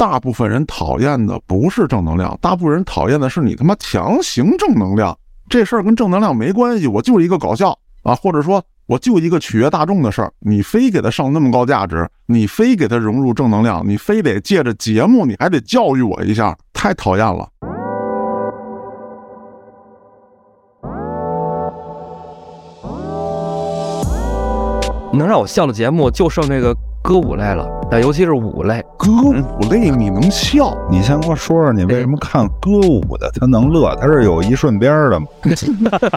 大部分人讨厌的不是正能量，大部分人讨厌的是你他妈强行正能量。这事儿跟正能量没关系，我就是一个搞笑啊，或者说我就一个取悦大众的事儿，你非给他上那么高价值，你非给他融入正能量，你非得借着节目，你还得教育我一下，太讨厌了。能让我笑的节目就剩这个歌舞类了，但尤其是舞类。歌舞类你能笑？你先给我说说，你为什么看歌舞的他能乐？他是有一顺边的吗？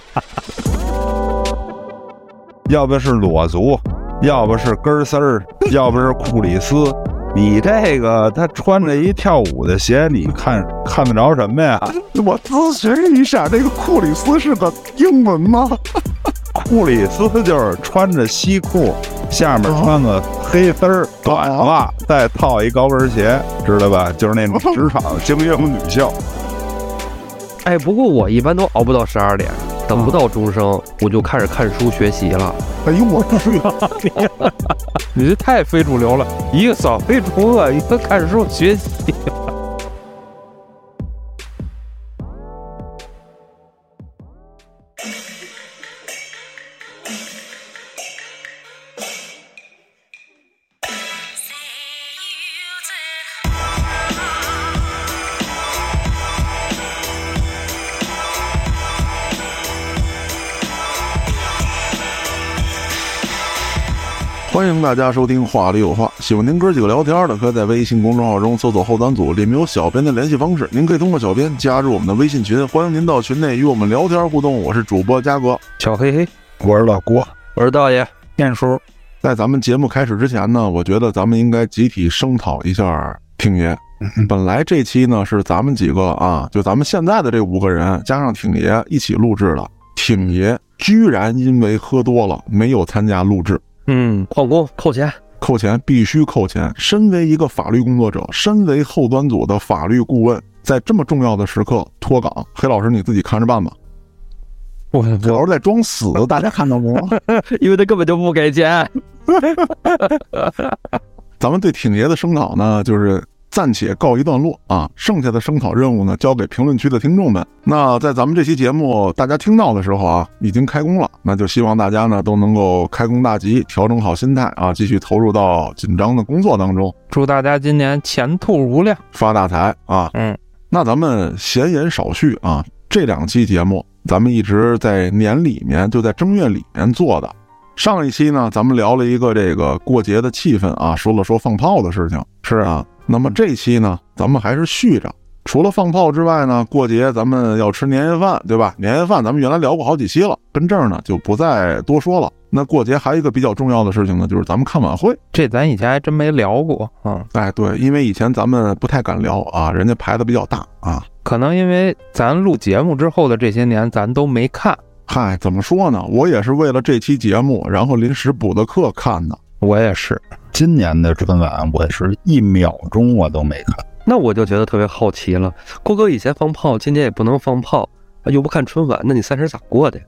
要不是裸足，要不是根丝儿，要不是库里斯。你这个他穿着一跳舞的鞋，你看看得着什么呀？我咨询一下，这个库里斯是个英文吗？库里斯就是穿着西裤，下面穿个黑丝儿短袜，再套一高跟鞋，知道吧？就是那种职场精英女校。哎，不过我一般都熬不到十二点，等不到钟声，我就开始看书学习了。哎呦我去啊！你这太非主流了，一个扫黑除恶，一个看书学习。迎大家收听《话里有话》，喜欢您哥几个聊天的，可以在微信公众号中搜索“后端组”，里面有小编的联系方式，您可以通过小编加入我们的微信群，欢迎您到群内与我们聊天互动。我是主播嘉哥，小黑黑，我是老郭，我是道爷，念叔。在咱们节目开始之前呢，我觉得咱们应该集体声讨一下挺爷。本来这期呢是咱们几个啊，就咱们现在的这五个人加上挺爷一起录制的，挺爷居然因为喝多了没有参加录制。嗯，旷工扣钱，扣钱必须扣钱。身为一个法律工作者，身为后端组的法律顾问，在这么重要的时刻脱岗，黑老师你自己看着办吧。我黑老师在装死，大家看到不？因为他根本就不给钱。咱们对挺爷的声讨呢，就是。暂且告一段落啊，剩下的声讨任务呢，交给评论区的听众们。那在咱们这期节目大家听到的时候啊，已经开工了，那就希望大家呢都能够开工大吉，调整好心态啊，继续投入到紧张的工作当中。祝大家今年前途无量，发大财啊！嗯，那咱们闲言少叙啊，这两期节目咱们一直在年里面，就在正月里面做的。上一期呢，咱们聊了一个这个过节的气氛啊，说了说放炮的事情，是啊。那么这期呢，咱们还是续着。除了放炮之外呢，过节咱们要吃年夜饭，对吧？年夜饭咱们原来聊过好几期了，跟这儿呢就不再多说了。那过节还有一个比较重要的事情呢，就是咱们看晚会。这咱以前还真没聊过啊。哎，对，因为以前咱们不太敢聊啊，人家排的比较大啊。可能因为咱录节目之后的这些年，咱都没看。嗨，怎么说呢？我也是为了这期节目，然后临时补的课看的。我也是。今年的春晚，我是一秒钟我都没看，那我就觉得特别好奇了。郭哥以前放炮，今年也不能放炮，又不看春晚，那你三十咋过的？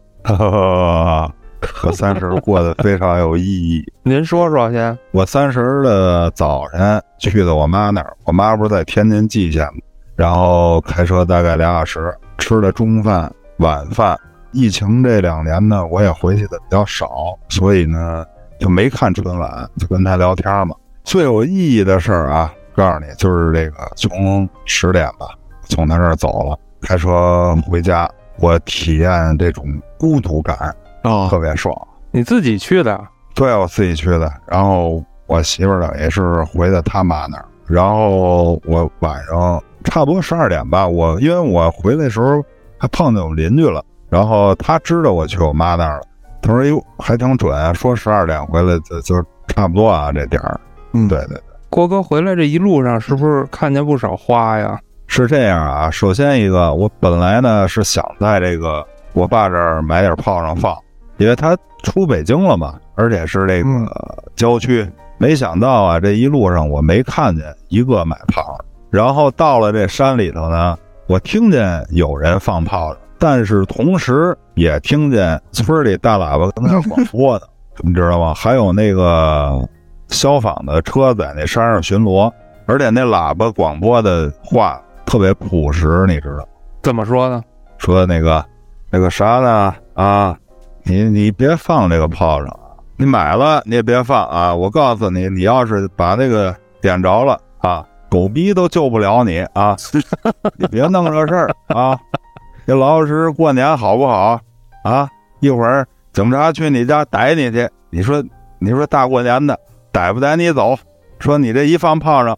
我三十过得非常有意义。您说说先。我三十的早晨去的我妈那儿，我妈不是在天津蓟县吗？然后开车大概俩小时，吃了中饭、晚饭。疫情这两年呢，我也回去的比较少，所以呢。就没看春晚，就跟他聊天嘛。最有意义的事儿啊，告诉你，就是这个从十点吧，从他这儿走了，开车回家，我体验这种孤独感啊，特别爽。你自己去的？对，我自己去的。然后我媳妇儿呢也是回的他妈那儿。然后我晚上差不多十二点吧，我因为我回来的时候还碰见我邻居了，然后他知道我去我妈那儿了。他说：“哟，还挺准，说十二点回来就就差不多啊，这点儿。”嗯，对对对。郭哥回来这一路上是不是看见不少花呀？是这样啊，首先一个，我本来呢是想在这个我爸这儿买点炮仗放，因为他出北京了嘛，而且是这个郊区。没想到啊，这一路上我没看见一个买炮的。然后到了这山里头呢，我听见有人放炮仗。但是同时也听见村里大喇叭跟那广播的，你知道吗？还有那个消防的车在那山上巡逻，而且那喇叭广播的话特别朴实，你知道？怎么说呢？说那个那个啥呢？啊，你你别放这个炮仗啊！你买了你也别放啊！我告诉你，你要是把那个点着了啊，狗逼都救不了你啊！你别弄这事儿啊！你老老实实过年好不好啊？一会儿警察去你家逮你去，你说你说大过年的逮不逮你走？说你这一放炮仗，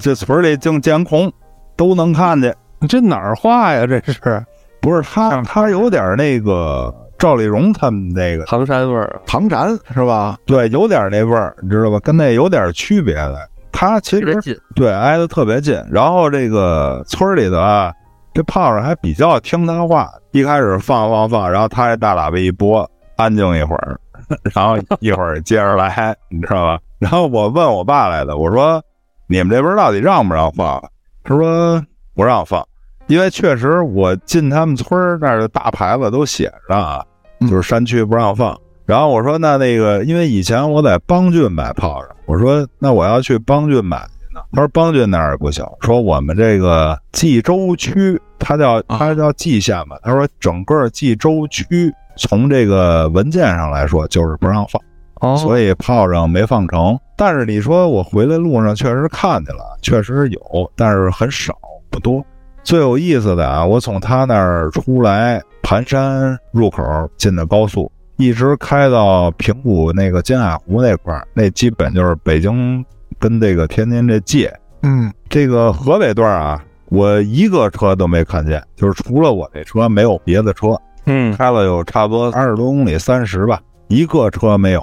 这村里净监控都能看见。这哪儿话呀？这是不是他，他有点那个赵丽蓉他们那个唐山味儿，唐山是吧？对，有点那味儿，你知道吧？跟那有点区别的。他其实特别近。对挨得特别近，然后这个村里的啊，这炮仗还比较听他话。一开始放放放，然后他这大喇叭一拨，安静一会儿，然后一会儿接着来，你知道吧？然后我问我爸来的，我说你们这边到底让不让放？他说不让放，因为确实我进他们村儿那儿的大牌子都写着啊，嗯就是山区不让放。然后我说那那个，因为以前我在邦郡买炮仗，我说那我要去邦郡买。他说邦郡那儿也不行，说我们这个冀州区，他叫他叫蓟县吧。他说整个冀州区从这个文件上来说就是不让放。哦所以炮仗没放成。但是你说我回来路上确实看见了，确实有，但是很少，不多。最有意思的啊，我从他那儿出来，盘山入口进的高速，一直开到平谷那个金海湖那块儿，那基本就是北京跟这个天津这界。嗯，这个河北段啊，我一个车都没看见，就是除了我这车，没有别的车。嗯，开了有差不多二十多公里，三十吧，一个车没有，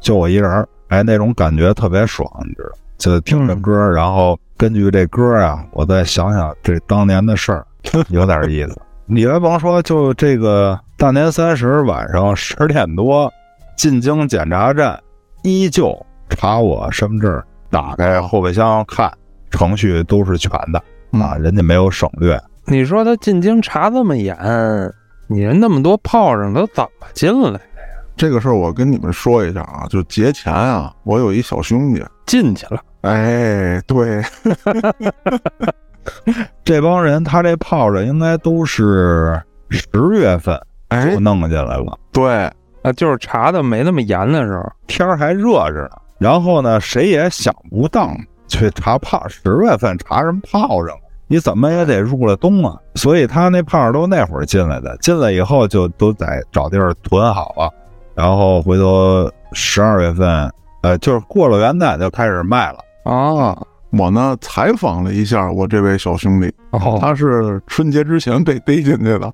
就我一人儿。哎，那种感觉特别爽，你知道？就听着歌，然后根据这歌啊，我再想想这当年的事儿，有点意思。你还甭说，就这个大年三十晚上十点多，进京检查站依旧查我身份证，打开后备箱看，程序都是全的啊，人家没有省略。你说他进京查这么严，你人那么多炮仗都怎么进来的呀？这个事儿我跟你们说一下啊，就节前啊，我有一小兄弟，进去了，哎，对，这帮人他这炮仗应该都是十月份哎就，弄进来了，对，啊，就是查的没那么严的时候，天儿还热着呢。然后呢，谁也想不到去查炮，十月份查什么炮仗？你怎么也得入了冬啊。所以他那炮仗都那会儿进来的，进来以后就都在找地儿囤好了，然后回头十二月份，呃，就是过了元旦就开始卖了。啊，我呢采访了一下我这位小兄弟，哦，他是春节之前被逮进去的。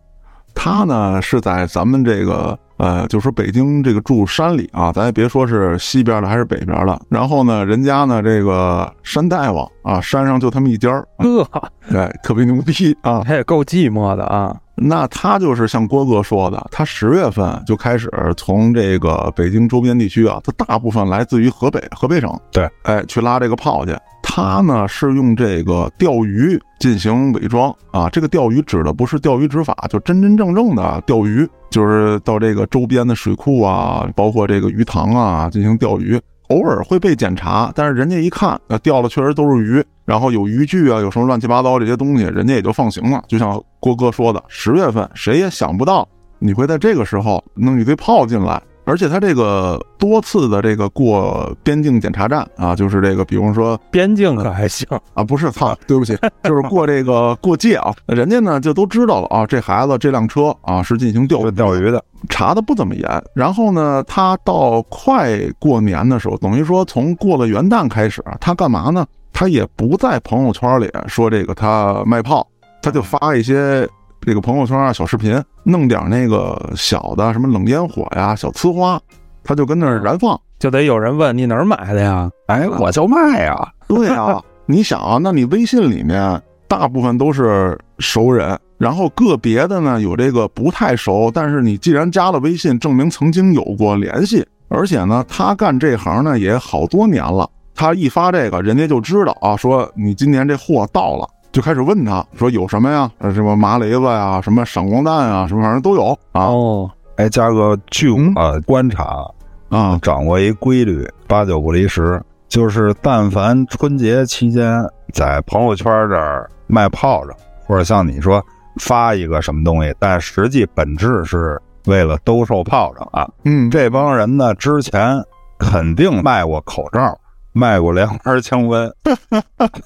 他呢是在咱们这个呃，就说北京这个住山里啊，咱也别说是西边的还是北边的。然后呢，人家呢这个山大王啊，山上就他们一家儿，呵，对，特别牛逼啊。他也够寂寞的啊。那他就是像郭哥说的，他十月份就开始从这个北京周边地区啊，他大部分来自于河北，河北省。对，哎，去拉这个炮去。他呢是用这个钓鱼进行伪装啊，这个钓鱼指的不是钓鱼执法，就真真正正的钓鱼，就是到这个周边的水库啊，包括这个鱼塘啊进行钓鱼。偶尔会被检查，但是人家一看，呃，钓的确实都是鱼，然后有渔具啊，有什么乱七八糟这些东西，人家也就放行了。就像郭哥说的，十月份谁也想不到你会在这个时候弄一堆炮进来，而且他这个多次的这个过边境检查站啊，就是这个，比如说边境可还行，啊，不是，操，对不起，就是过这个过界啊，人家呢就都知道了啊，这孩子这辆车啊是进行钓鱼钓鱼的，查的不怎么严。然后呢，他到快过年的时候，等于说从过了元旦开始，他干嘛呢？他也不在朋友圈里说这个他卖炮，他就发一些这个朋友圈啊小视频，弄点那个小的什么冷烟火呀、小呲花，他就跟那儿燃放。就得有人问你哪儿买的呀？哎，我就卖呀。对啊，你想啊，那你微信里面大部分都是熟人，然后个别的呢有这个不太熟，但是你既然加了微信，证明曾经有过联系，而且呢，他干这行呢也好多年了，他一发这个，人家就知道啊，说你今年这货到了。就开始问他说有什么呀？呃，什么麻雷子呀，什么闪光弹啊，什么玩意儿都有啊哦，哎，嘉哥，据我观察，啊！掌握一规律，八九不离十。就是但凡春节期间在朋友圈这儿卖炮仗，或者像你说发一个什么东西，但实际本质是为了兜售炮仗啊。嗯，这帮人呢，之前肯定卖过口罩，卖过连环枪温，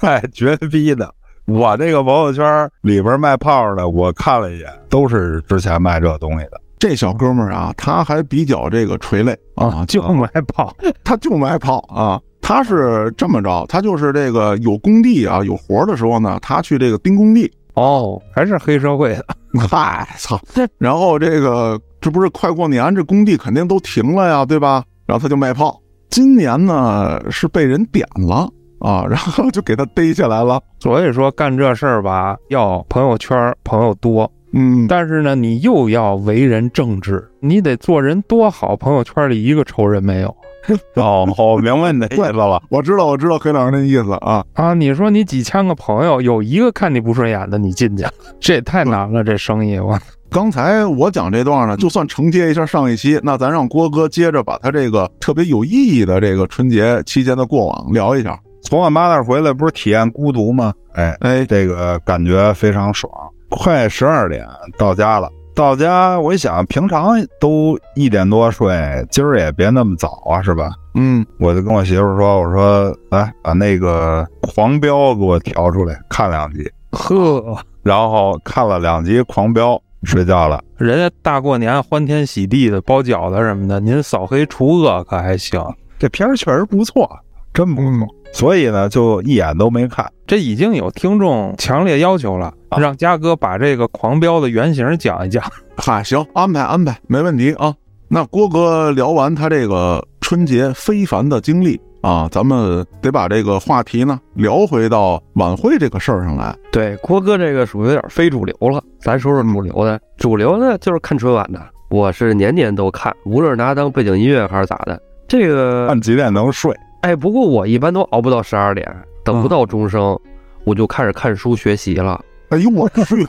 太 绝逼的。我这个朋友圈里边卖炮的，我看了一眼，都是之前卖这东西的。这小哥们儿啊，他还比较这个垂泪啊，就卖炮，他就卖炮啊。他是这么着，他就是这个有工地啊，有活的时候呢，他去这个盯工地。哦，还是黑社会的。嗨，操！然后这个这不是快过年，这工地肯定都停了呀，对吧？然后他就卖炮。今年呢是被人点了啊，然后就给他逮起来了。所以说干这事儿吧，要朋友圈朋友多。嗯，但是呢，你又要为人正直，你得做人多好，朋友圈里一个仇人没有。哦，我明白你的意思了。我知道，我知道黑老师那意思啊啊！你说你几千个朋友，有一个看你不顺眼的，你进去，这也太难了，这生意我。刚才我讲这段呢，就算承接一下上一期，那咱让郭哥接着把他这个特别有意义的这个春节期间的过往聊一下。从我妈那儿回来，不是体验孤独吗？哎哎，这个感觉非常爽。快十二点到家了，到家我一想，平常都一点多睡，今儿也别那么早啊，是吧？嗯，我就跟我媳妇说：“我说，来把那个《狂飙》给我调出来看两集。”呵，然后看了两集《狂飙》，睡觉了。人家大过年欢天喜地的包饺子什么的，您扫黑除恶可还行？这片儿确实不错，真不错。所以呢，就一眼都没看。这已经有听众强烈要求了，让嘉哥把这个狂飙的原型讲一讲。嗨，行，安排安排，没问题啊。那郭哥聊完他这个春节非凡的经历啊，咱们得把这个话题呢聊回到晚会这个事儿上来。对，郭哥这个属于有点非主流了，咱说说主流的。主流的就是看春晚的，我是年年都看，无论是拿当背景音乐还是咋的。这个看几点能睡？哎，不过我一般都熬不到十二点，等不到钟声，我就开始看书学习了。哎呦我去！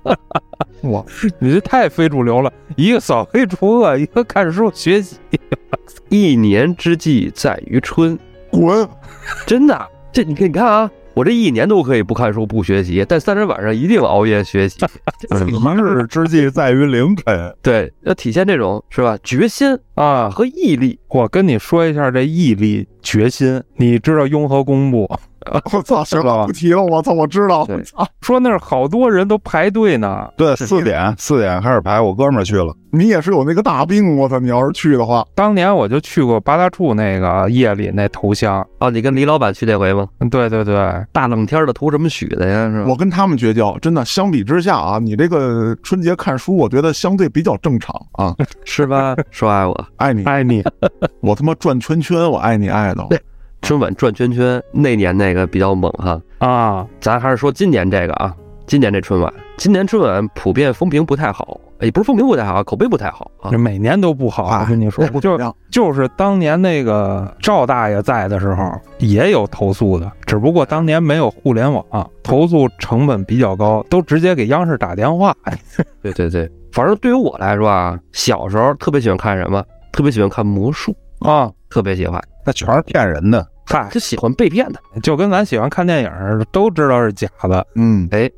我，你这太非主流了！一个扫黑除恶，一个看书学习。一年之计在于春，滚！真的，这你看，你看啊，我这一年都可以不看书不学习，但三十晚上一定熬夜学习。明日之计在于凌晨。对，要体现这种是吧？决心啊和毅力。我跟你说一下这毅力、决心，你知道雍和宫不？我操，行了，不提了。我操，我知道。我操，说那儿好多人都排队呢。对，四点四点开始排，我哥们儿去了。你也是有那个大病，我操！你要是去的话，当年我就去过八大处那个夜里那头香哦，你跟李老板去那回吗？对对对，大冷天的图什么许的呀？是吧？我跟他们绝交，真的。相比之下啊，你这个春节看书，我觉得相对比较正常啊，是吧？说爱我，爱你，爱你，我他妈转圈圈，我爱你爱的。春晚转圈圈那年那个比较猛哈。啊，咱还是说今年这个啊，今年这春晚，今年春晚普遍风评不太好，也不是风评不太好，口碑不太好啊。这每年都不好，我跟你说，就就是当年那个赵大爷在的时候也有投诉的，只不过当年没有互联网，投诉成本比较高，都直接给央视打电话。对对对，反正对于我来说啊，小时候特别喜欢看什么，特别喜欢看魔术。啊，特别喜欢。那全是骗人的。嗨，就喜欢被骗的，就跟咱喜欢看电影似的，都知道是假的。嗯，哎，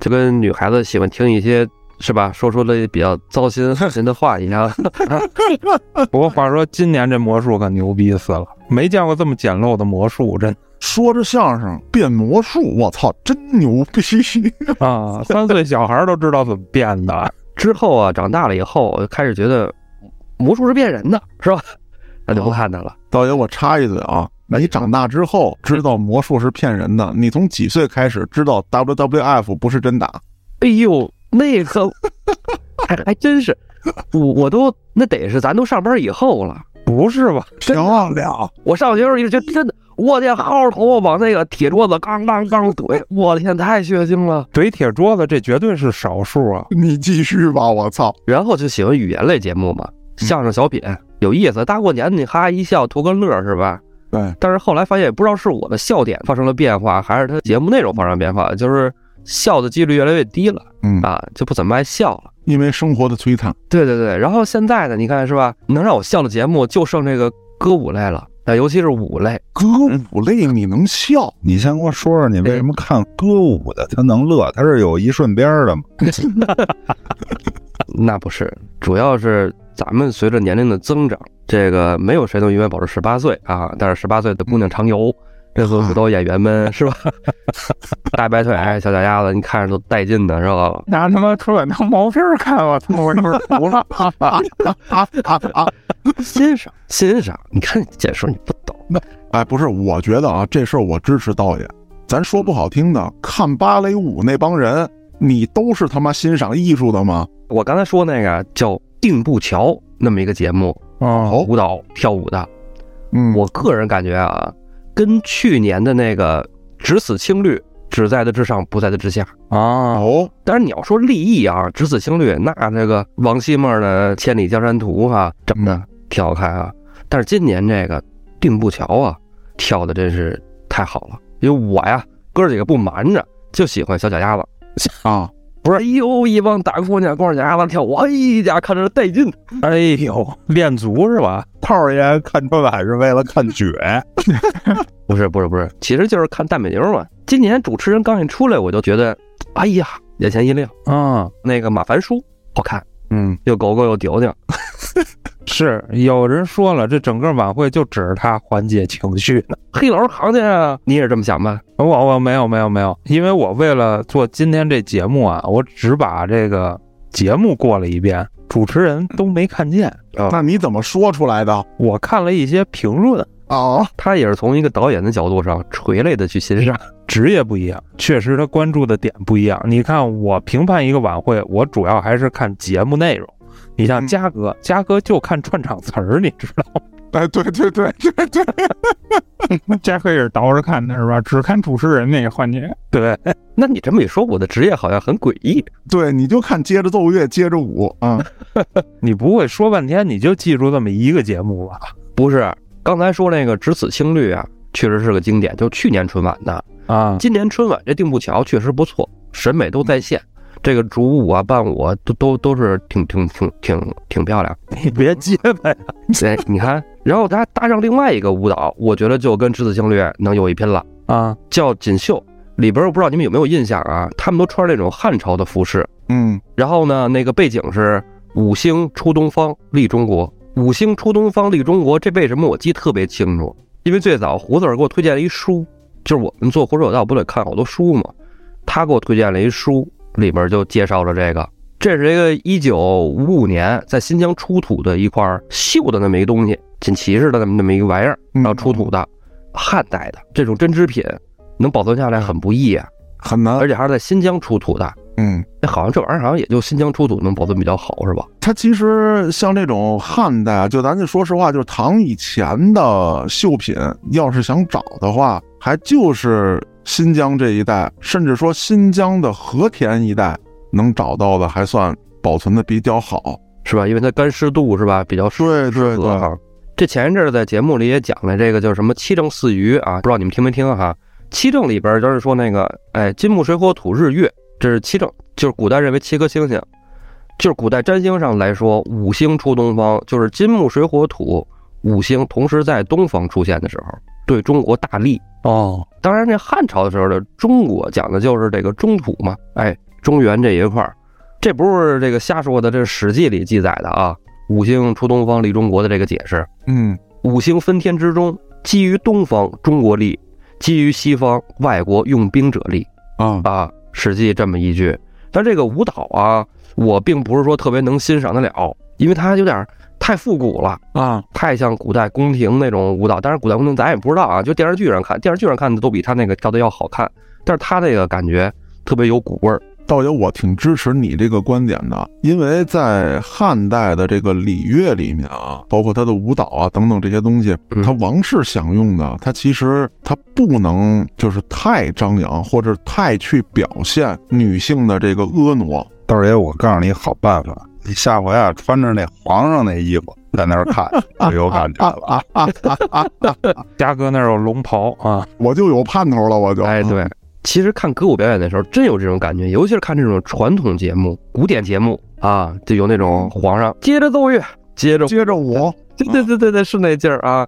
就跟女孩子喜欢听一些是吧，说出了比较糟心 人的话一样。不过话说，今年这魔术可牛逼死了，没见过这么简陋的魔术，真 说着相声变魔术，我操，真牛逼啊！三岁小孩都知道怎么变的。之后啊，长大了以后，我就开始觉得魔术是骗人的，是吧？那就不看它了。导演，我插一嘴啊。那你长大之后知道魔术是骗人的，你从几岁开始知道 WWF 不是真打？哎呦，那个还还真是，我我都那得是咱都上班以后了，不是吧？漂亮！我上学时候就真的，我天，薅着头发往那个铁桌子刚刚刚怼，我的天，太血腥了！怼铁桌子这绝对是少数啊！你继续吧，我操！然后就喜欢语言类节目嘛，相声小品有意思，大过年你哈哈一笑图个乐是吧？对，但是后来发现，也不知道是我的笑点发生了变化，还是他节目内容发生变化，就是笑的几率越来越低了，嗯啊，就不怎么爱笑了，因为生活的摧残。对对对，然后现在呢，你看是吧？能让我笑的节目就剩这个歌舞类了，那尤其是舞类，歌舞类你能笑？你先给我说说，你为什么看歌舞的他能乐？他是有一顺边的吗？那不是，主要是咱们随着年龄的增长，这个没有谁能永远保持十八岁啊。但是十八岁的姑娘常有，这次很多演员们是吧？大白腿、小脚丫子，你看着都带劲的是吧？拿他妈春晚当毛片看，我他妈我都服了。欣赏欣赏，你看解说你不懂。哎，不是，我觉得啊，这事儿我支持导演。咱说不好听的，看芭蕾舞那帮人，你都是他妈欣赏艺术的吗？我刚才说那个叫定步桥那么一个节目，啊，舞蹈跳舞的，嗯，我个人感觉啊，跟去年的那个只死青绿，只在的之上，不在的之下啊。哦，但是你要说立意啊，只死青绿，那这个王希孟的《千里江山图》哈，整的挺好看啊。但是今年这个定步桥啊，跳的真是太好了。因为我呀，哥几个不瞒着，就喜欢小脚丫子 啊，不是？哎呦，一帮大姑娘光着脚丫子跳，舞，哎呀看着带劲。哎呦，练足是吧？炮爷看春晚是为了看雪，不是不是不是，其实就是看大美妞嘛。今年主持人刚一出来，我就觉得，哎呀，眼前一亮啊！那个马凡舒好看，嗯，又狗狗又丢丢。是有人说了，这整个晚会就指着他缓解情绪呢。黑老师行去啊，你也是这么想吧？我我没有没有没有，因为我为了做今天这节目啊，我只把这个节目过了一遍，主持人都没看见。那你怎么说出来的？我看了一些评论哦，他也是从一个导演的角度上垂泪的去欣赏。职业不一样，确实他关注的点不一样。你看我评判一个晚会，我主要还是看节目内容。你像嘉哥，嘉哥就看串场词儿，你知道吗？哎，对对对对对，嘉哥也是倒着看的是吧？只看主持人那个环节。对，那你这么一说，我的职业好像很诡异。对，你就看接着奏乐，接着舞啊。你不会说半天你就记住这么一个节目吧？不是，刚才说那个《只此青绿》啊，确实是个经典，就去年春晚的啊。今年春晚这定步桥确实不错，审美都在线。这个主舞啊、伴舞啊，都都都是挺挺挺挺挺漂亮。你别结巴呀！哎，你看，然后他搭上另外一个舞蹈，我觉得就跟《只此青绿》能有一拼了啊！叫《锦绣》，里边我不知道你们有没有印象啊？他们都穿那种汉朝的服饰，嗯。然后呢，那个背景是五星出东方，立中国。五星出东方，利中国，这为什么我记特别清楚？因为最早胡子儿给我推荐了一书，就是我们做火手道不得看好多书嘛，他给我推荐了一书。里边就介绍了这个，这是一个一九五五年在新疆出土的一块绣的那么一东西，锦旗似的那么那么一个玩意儿，然后出土的汉代的这种针织品，能保存下来很不易啊，很难，而且还是在新疆出土的。嗯，那好像这玩意儿好像也就新疆出土能保存比较好，是吧？它其实像这种汉代，就咱就说实话，就是唐以前的绣品，要是想找的话，还就是新疆这一带，甚至说新疆的和田一带能找到的，还算保存的比较好，是吧？因为它干湿度是吧比较适对对对。这前一阵在节目里也讲了这个叫什么七正四余啊，不知道你们听没听哈？七正里边就是说那个，哎，金木水火土日月。这是七正，就是古代认为七颗星星，就是古代占星上来说，五星出东方，就是金木水火土五星同时在东方出现的时候，对中国大利哦。当然，这汉朝的时候的中国讲的就是这个中土嘛，哎，中原这一块儿，这不是这个瞎说的，这是《史记》里记载的啊。五星出东方利中国的这个解释，嗯，五星分天之中，基于东方中国利，基于西方外国用兵者利啊啊。史记这么一句，但这个舞蹈啊，我并不是说特别能欣赏得了，因为它有点太复古了啊，太像古代宫廷那种舞蹈。但是古代宫廷咱也不知道啊，就电视剧上看，电视剧上看的都比他那个跳的要好看。但是他那个感觉特别有古味儿。道爷，我挺支持你这个观点的，因为在汉代的这个礼乐里面啊，包括他的舞蹈啊等等这些东西，他王室享用的，他其实他不能就是太张扬或者太去表现女性的这个婀娜。道爷，我告诉你好办法，你下回啊穿着那皇上那衣服在那儿看，就有感觉了。嘉哥那儿有龙袍啊，我就有盼头了，我就哎对。其实看歌舞表演的时候，真有这种感觉，尤其是看这种传统节目、古典节目啊，就有那种皇上接着奏乐，接着接着舞，对对对对对，是那劲儿啊。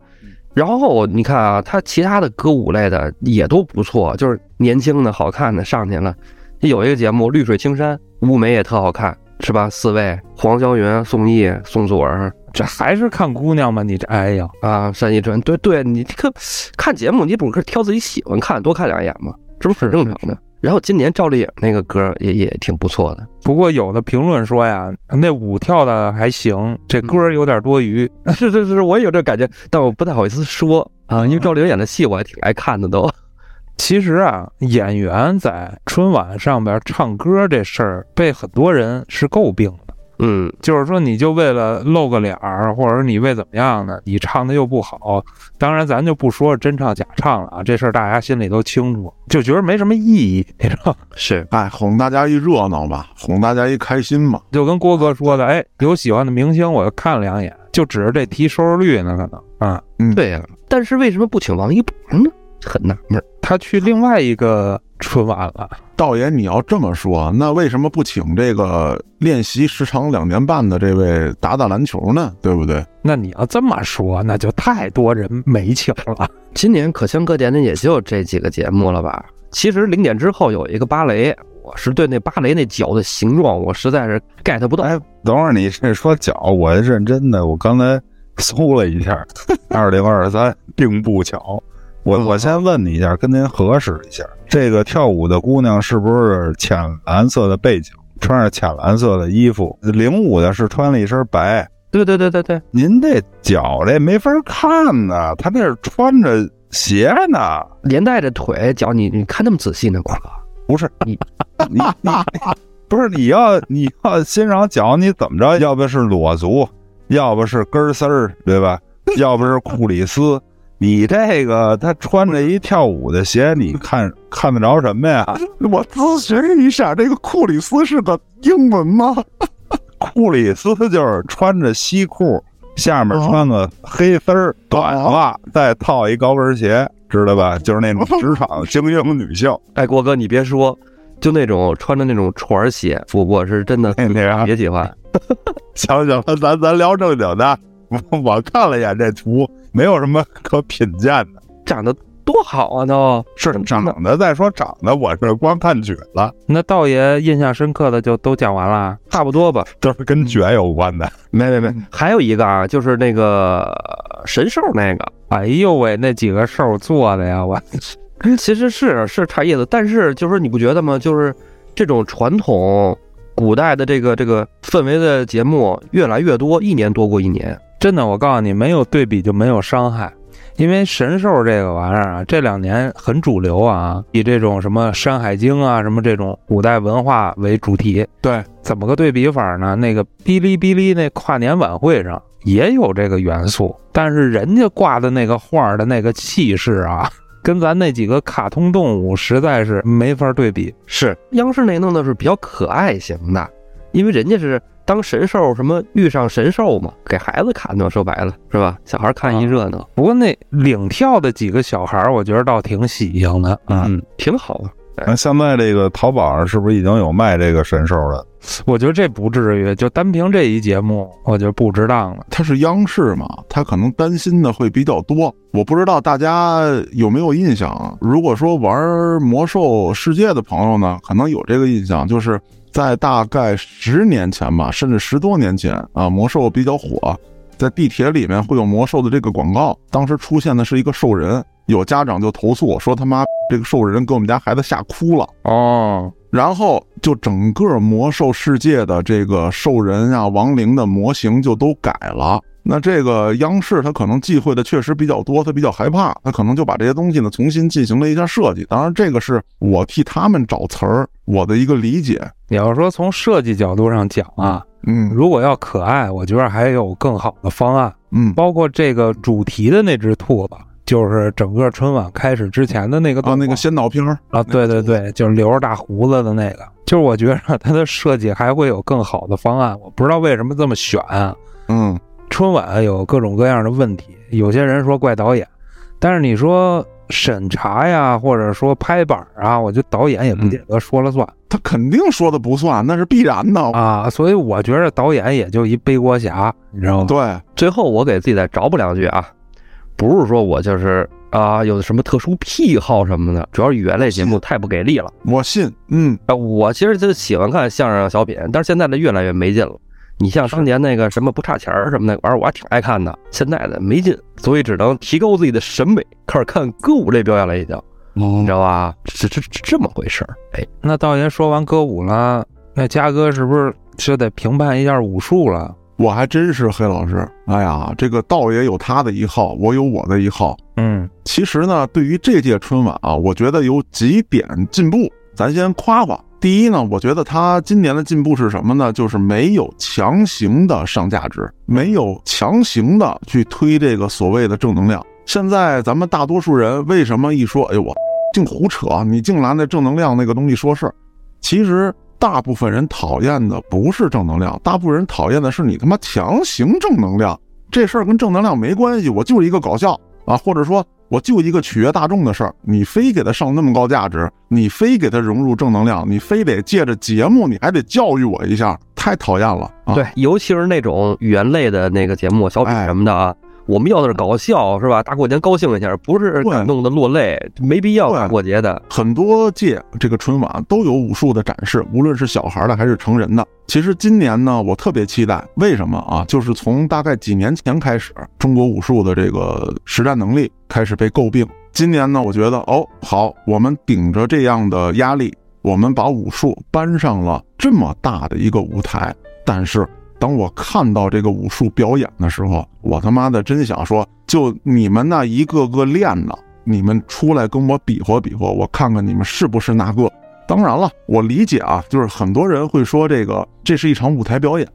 然后你看啊，他其他的歌舞类的也都不错，就是年轻的、好看的上去了。有一个节目《绿水青山》，舞美也特好看，是吧？四位：黄霄云、宋轶、宋祖儿。这还是看姑娘吗？你这哎呀啊！单依纯，对对，你这个看节目，你不是挑自己喜欢看，多看两眼吗？这不很正常的。然后今年赵丽颖那个歌也也挺不错的，不过有的评论说呀，那舞跳的还行，这歌有点多余。是是是，我也有这感觉，但我不太好意思说啊，因为赵丽颖演的戏我还挺爱看的都。其实啊，演员在春晚上边唱歌这事儿被很多人是诟病。嗯，就是说，你就为了露个脸儿，或者你为怎么样呢？你唱的又不好，当然咱就不说真唱假唱了啊，这事儿大家心里都清楚，就觉得没什么意义，你知道？是，哎，哄大家一热闹吧，哄大家一开心嘛。就跟郭哥说的，哎，有喜欢的明星，我就看了两眼，就指着这提收视率呢，可能啊，嗯，对呀。但是为什么不请王一博呢？很纳闷，他去另外一个。春晚了，道爷，你要这么说，那为什么不请这个练习时长两年半的这位打打篮球呢？对不对？那你要这么说，那就太多人没请了。今年可圈可点的也就这几个节目了吧？其实零点之后有一个芭蕾，我是对那芭蕾那脚的形状，我实在是 get 不到。哎，等会儿你这说脚，我认真的，我刚才 搜了一下，二零二三并不巧。我我先问你一下，跟您核实一下，这个跳舞的姑娘是不是浅蓝色的背景，穿着浅蓝色的衣服？领舞的是穿了一身白。对对对对对，您这脚这没法看呢，他那是穿着鞋呢，连带着腿脚，你你看那么仔细呢，瓜哥？不是你 你你 不是你要你要欣赏脚，你怎么着？要不是裸足，要不是根丝儿，对吧？要不是库里斯。你这个他穿着一跳舞的鞋，你看 看得着什么呀？我咨询一下，这个库里斯是个英文吗？库里斯就是穿着西裤，下面穿个黑丝儿短袜，再套一高跟鞋，知道吧？就是那种 职场精英女性。哎，郭哥，你别说，就那种穿着那种船鞋，我我是真的别喜欢。行行，咱咱聊正经的。我我看了一眼这图。没有什么可品鉴的，长得多好啊！都是长得，再说长得，我是光看绝了。那道爷印象深刻的就都讲完了，差不多吧，都是跟卷有关的。没没没，还有一个啊，就是那个神兽那个，哎呦喂，那几个兽做的呀，我 其实是是差意思，但是就是你不觉得吗？就是这种传统古代的这个这个氛围的节目越来越多，一年多过一年。真的，我告诉你，没有对比就没有伤害，因为神兽这个玩意儿啊，这两年很主流啊，以这种什么《山海经》啊，什么这种古代文化为主题。对，怎么个对比法呢？那个哔哩哔哩那跨年晚会上也有这个元素，但是人家挂的那个画的那个气势啊，跟咱那几个卡通动物实在是没法对比。是央视那弄的是比较可爱型的，因为人家是。当神兽什么遇上神兽嘛，给孩子看的，说白了是吧？小孩看一热闹。不过那领跳的几个小孩，我觉得倒挺喜庆的，嗯，挺好的。那现在这个淘宝上是不是已经有卖这个神兽的？我觉得这不至于，就单凭这一节目，我觉得不值当了。它是央视嘛，他可能担心的会比较多。我不知道大家有没有印象？如果说玩魔兽世界的朋友呢，可能有这个印象，就是。在大概十年前吧，甚至十多年前啊，魔兽比较火，在地铁里面会有魔兽的这个广告。当时出现的是一个兽人，有家长就投诉说他妈这个兽人给我们家孩子吓哭了哦。然后就整个魔兽世界的这个兽人啊、亡灵的模型就都改了。那这个央视它可能忌讳的确实比较多，它比较害怕，它可能就把这些东西呢重新进行了一下设计。当然，这个是我替他们找词儿，我的一个理解。你要说从设计角度上讲啊，嗯，如果要可爱，我觉得还有更好的方案。嗯，包括这个主题的那只兔子。就是整个春晚开始之前的那个啊，那个先导片啊，对对对，就是留着大胡子的那个。就是我觉得它的设计还会有更好的方案，我不知道为什么这么选啊。嗯，春晚有各种各样的问题，有些人说怪导演，但是你说审查呀，或者说拍板啊，我觉得导演也不见得说了算，他肯定说的不算，那是必然的啊。所以我觉得导演也就一背锅侠，你知道吗？对，最后我给自己再找补两句啊。不是说我就是啊有什么特殊癖好什么的，主要是语言类节目太不给力了。我信，嗯，啊，我其实就喜欢看相声小品，但是现在的越来越没劲了。你像当年那个什么不差钱儿什么的玩意儿，我还挺爱看的。现在的没劲，所以只能提高自己的审美，开始看歌舞类表演了，已经，你知道吧？这这这么回事儿。哎，那道爷说完歌舞了，那嘉哥是不是就得评判一下武术了？我还真是黑老师。哎呀，这个道爷有他的一号，我有我的一号。嗯，其实呢，对于这届春晚啊，我觉得有几点进步，咱先夸夸。第一呢，我觉得他今年的进步是什么呢？就是没有强行的上价值，没有强行的去推这个所谓的正能量。现在咱们大多数人为什么一说，哎呦我净胡扯，你净拿那正能量那个东西说事儿？其实大部分人讨厌的不是正能量，大部分人讨厌的是你他妈强行正能量。这事儿跟正能量没关系，我就是一个搞笑啊，或者说。我就一个取悦大众的事儿，你非给他上那么高价值，你非给他融入正能量，你非得借着节目，你还得教育我一下，太讨厌了。啊对，尤其是那种语言类的那个节目、小品什么的啊。我们要的是搞笑，是吧？大过年高兴一下，不是感动的落泪，没必要大过节的。很多届这个春晚都有武术的展示，无论是小孩的还是成人的。其实今年呢，我特别期待，为什么啊？就是从大概几年前开始，中国武术的这个实战能力开始被诟病。今年呢，我觉得哦，好，我们顶着这样的压力，我们把武术搬上了这么大的一个舞台，但是。当我看到这个武术表演的时候，我他妈的真想说，就你们那一个个练的，你们出来跟我比划比划，我看看你们是不是那个。当然了，我理解啊，就是很多人会说这个这是一场舞台表演，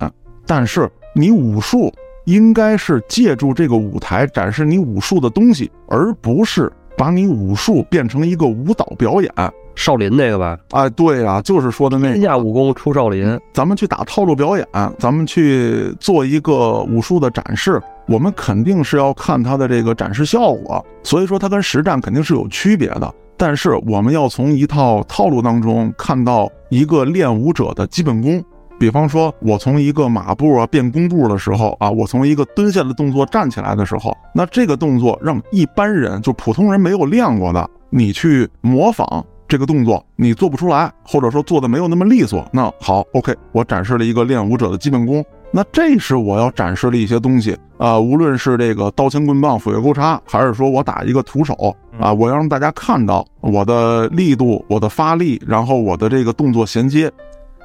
但是你武术应该是借助这个舞台展示你武术的东西，而不是把你武术变成一个舞蹈表演。少林那个吧，哎，对呀，就是说的那天下武功出少林。咱们去打套路表演，咱们去做一个武术的展示，我们肯定是要看它的这个展示效果。所以说，它跟实战肯定是有区别的。但是，我们要从一套套路当中看到一个练武者的基本功。比方说，我从一个马步啊变弓步的时候啊，我从一个蹲下的动作站起来的时候，那这个动作让一般人就普通人没有练过的，你去模仿。这个动作你做不出来，或者说做的没有那么利索，那好，OK，我展示了一个练武者的基本功，那这是我要展示的一些东西啊，无论是这个刀枪棍棒斧钺钩叉，还是说我打一个徒手啊，我要让大家看到我的力度、我的发力，然后我的这个动作衔接，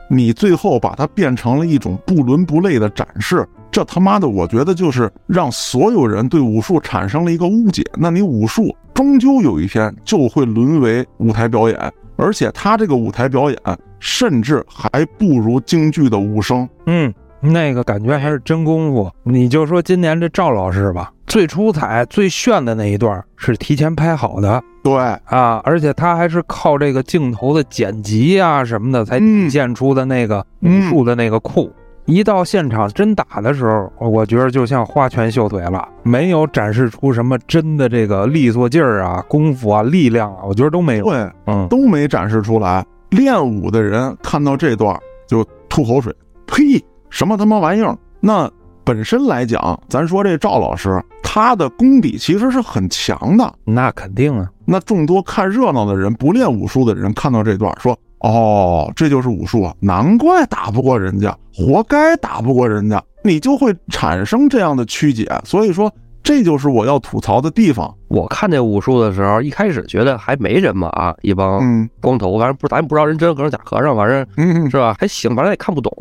你最后把它变成了一种不伦不类的展示。这他妈的，我觉得就是让所有人对武术产生了一个误解。那你武术终究有一天就会沦为舞台表演，而且他这个舞台表演甚至还不如京剧的武生。嗯，那个感觉还是真功夫。你就说今年这赵老师吧，最出彩、最炫的那一段是提前拍好的。对啊，而且他还是靠这个镜头的剪辑啊什么的才体现出的那个武术的那个酷。一到现场真打的时候，我觉得就像花拳绣腿了，没有展示出什么真的这个利索劲儿啊、功夫啊、力量啊，我觉得都没有。对，嗯，都没展示出来。练武的人看到这段就吐口水，呸，什么他妈玩意儿？那本身来讲，咱说这赵老师他的功底其实是很强的，那肯定啊。那众多看热闹的人、不练武术的人看到这段说。哦，这就是武术啊！难怪打不过人家，活该打不过人家，你就会产生这样的曲解。所以说，这就是我要吐槽的地方。我看这武术的时候，一开始觉得还没什么啊，一帮光头，反正不，咱不知道人真和尚假和尚，反正是吧？还行，反正也看不懂。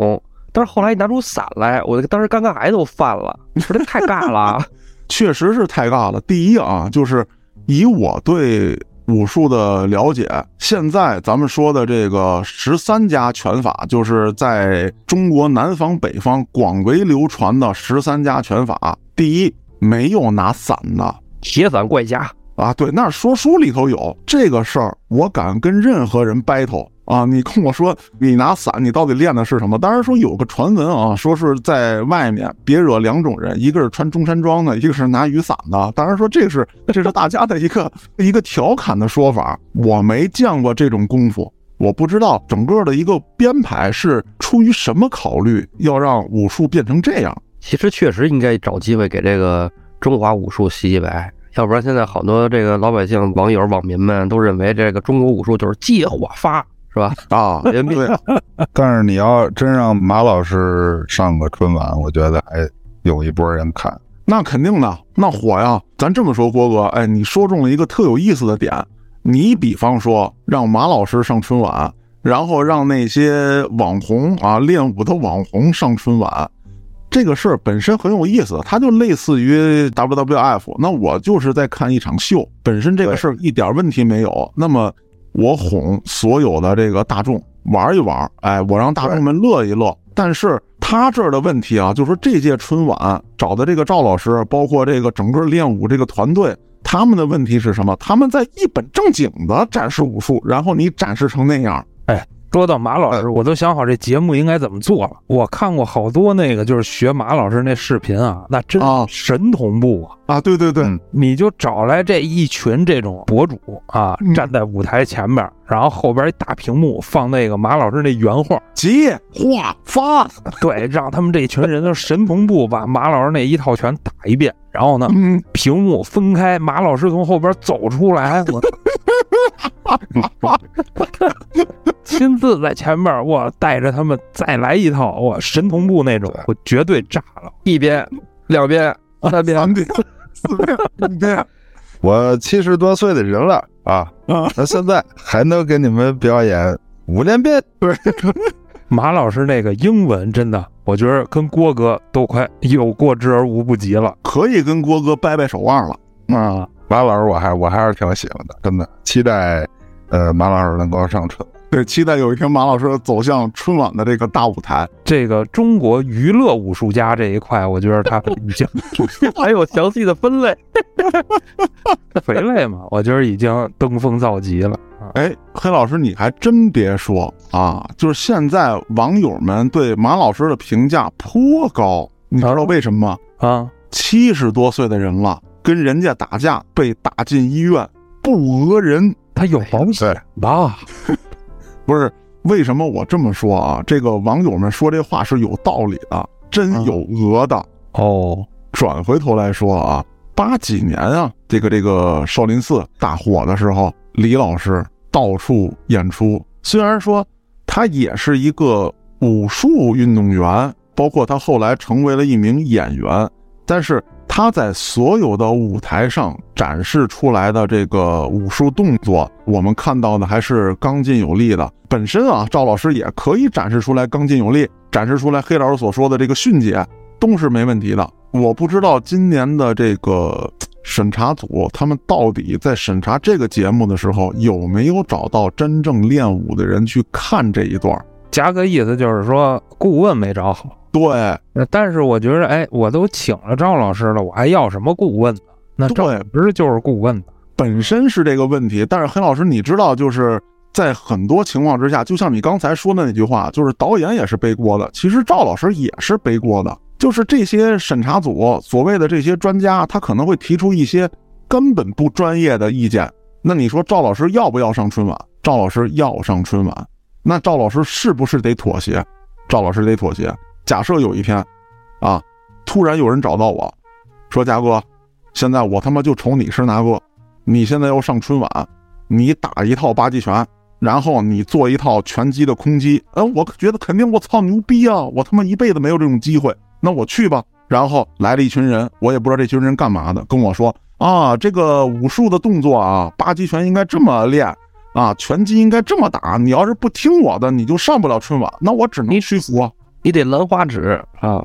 但是后来一拿出伞来，我当时尴尬癌都犯了。你说这太尬了，确实是太尬了。第一啊，就是以我对。武术的了解，现在咱们说的这个十三家拳法，就是在中国南方、北方广为流传的十三家拳法。第一，没有拿伞的铁伞怪家啊，对，那说书里头有这个事儿，我敢跟任何人 battle。啊，你跟我说，你拿伞，你到底练的是什么？当然说有个传闻啊，说是在外面别惹两种人，一个是穿中山装的，一个是拿雨伞的。当然说这是这是大家的一个一个调侃的说法。我没见过这种功夫，我不知道整个的一个编排是出于什么考虑，要让武术变成这样。其实确实应该找机会给这个中华武术洗洗白。要不然现在好多这个老百姓、网友、网民们都认为这个中国武术就是借火发，是吧？啊，人民对，但是你要真让马老师上个春晚，我觉得还有一波人看。那肯定的，那火呀！咱这么说，郭哥，哎，你说中了一个特有意思的点。你比方说，让马老师上春晚，然后让那些网红啊练武的网红上春晚，这个事儿本身很有意思，它就类似于 WWF。那我就是在看一场秀，本身这个事儿一点问题没有。那么我哄所有的这个大众玩一玩，哎，我让大众们乐一乐。但是他这儿的问题啊，就是说这届春晚找的这个赵老师，包括这个整个练武这个团队，他们的问题是什么？他们在一本正经的展示武术，然后你展示成那样，哎。说到马老师，我都想好这节目应该怎么做了。我看过好多那个就是学马老师那视频啊，那真神同步啊！啊，对对对，你就找来这一群这种博主啊，站在舞台前面，然后后边一大屏幕放那个马老师那原话，接话发，对，让他们这群人都神同步把马老师那一套全打一遍。然后呢，屏幕分开，马老师从后边走出来，我。亲自在前面，我带着他们再来一套，我神同步那种，我绝对炸了！一边、两边、三边、三边、四边、五边。我七十多岁的人了啊，那现在还能给你们表演五连鞭？对，马老师那个英文真的，我觉得跟郭哥都快有过之而无不及了，可以跟郭哥掰掰手腕了啊！马老师，我还我还是挺喜欢的，真的期待。呃，马老师能够上春，对，期待有一天马老师走向春晚的这个大舞台。这个中国娱乐武术家这一块，我觉得他已经 还有详细的分类，肥类嘛，我觉得已经登峰造极了。哎，黑老师，你还真别说啊，就是现在网友们对马老师的评价颇高，你知道为什么吗？啊，七十多岁的人了，跟人家打架被打进医院，不讹人。他有保险吧？不是，为什么我这么说啊？这个网友们说这话是有道理的，真有讹的哦。转回头来说啊，八几年啊，这个这个少林寺大火的时候，李老师到处演出。虽然说他也是一个武术运动员，包括他后来成为了一名演员，但是。他在所有的舞台上展示出来的这个武术动作，我们看到的还是刚劲有力的。本身啊，赵老师也可以展示出来刚劲有力，展示出来黑老师所说的这个迅捷，都是没问题的。我不知道今年的这个审查组，他们到底在审查这个节目的时候，有没有找到真正练武的人去看这一段？加个意思就是说，顾问没找好。对，但是我觉得，哎，我都请了赵老师了，我还要什么顾问呢？那赵，不是就是顾问本身是这个问题。但是黑老师，你知道，就是在很多情况之下，就像你刚才说的那句话，就是导演也是背锅的。其实赵老师也是背锅的，就是这些审查组所谓的这些专家，他可能会提出一些根本不专业的意见。那你说赵老师要不要上春晚？赵老师要上春晚，那赵老师是不是得妥协？赵老师得妥协。假设有一天，啊，突然有人找到我，说：“嘉哥，现在我他妈就瞅你是哪个？你现在要上春晚，你打一套八极拳，然后你做一套拳击的空击。哎，我觉得肯定我操牛逼啊！我他妈一辈子没有这种机会，那我去吧。然后来了一群人，我也不知道这群人干嘛的，跟我说：啊，这个武术的动作啊，八极拳应该这么练，啊，拳击应该这么打。你要是不听我的，你就上不了春晚。那我只能屈服啊。”你得兰花指啊，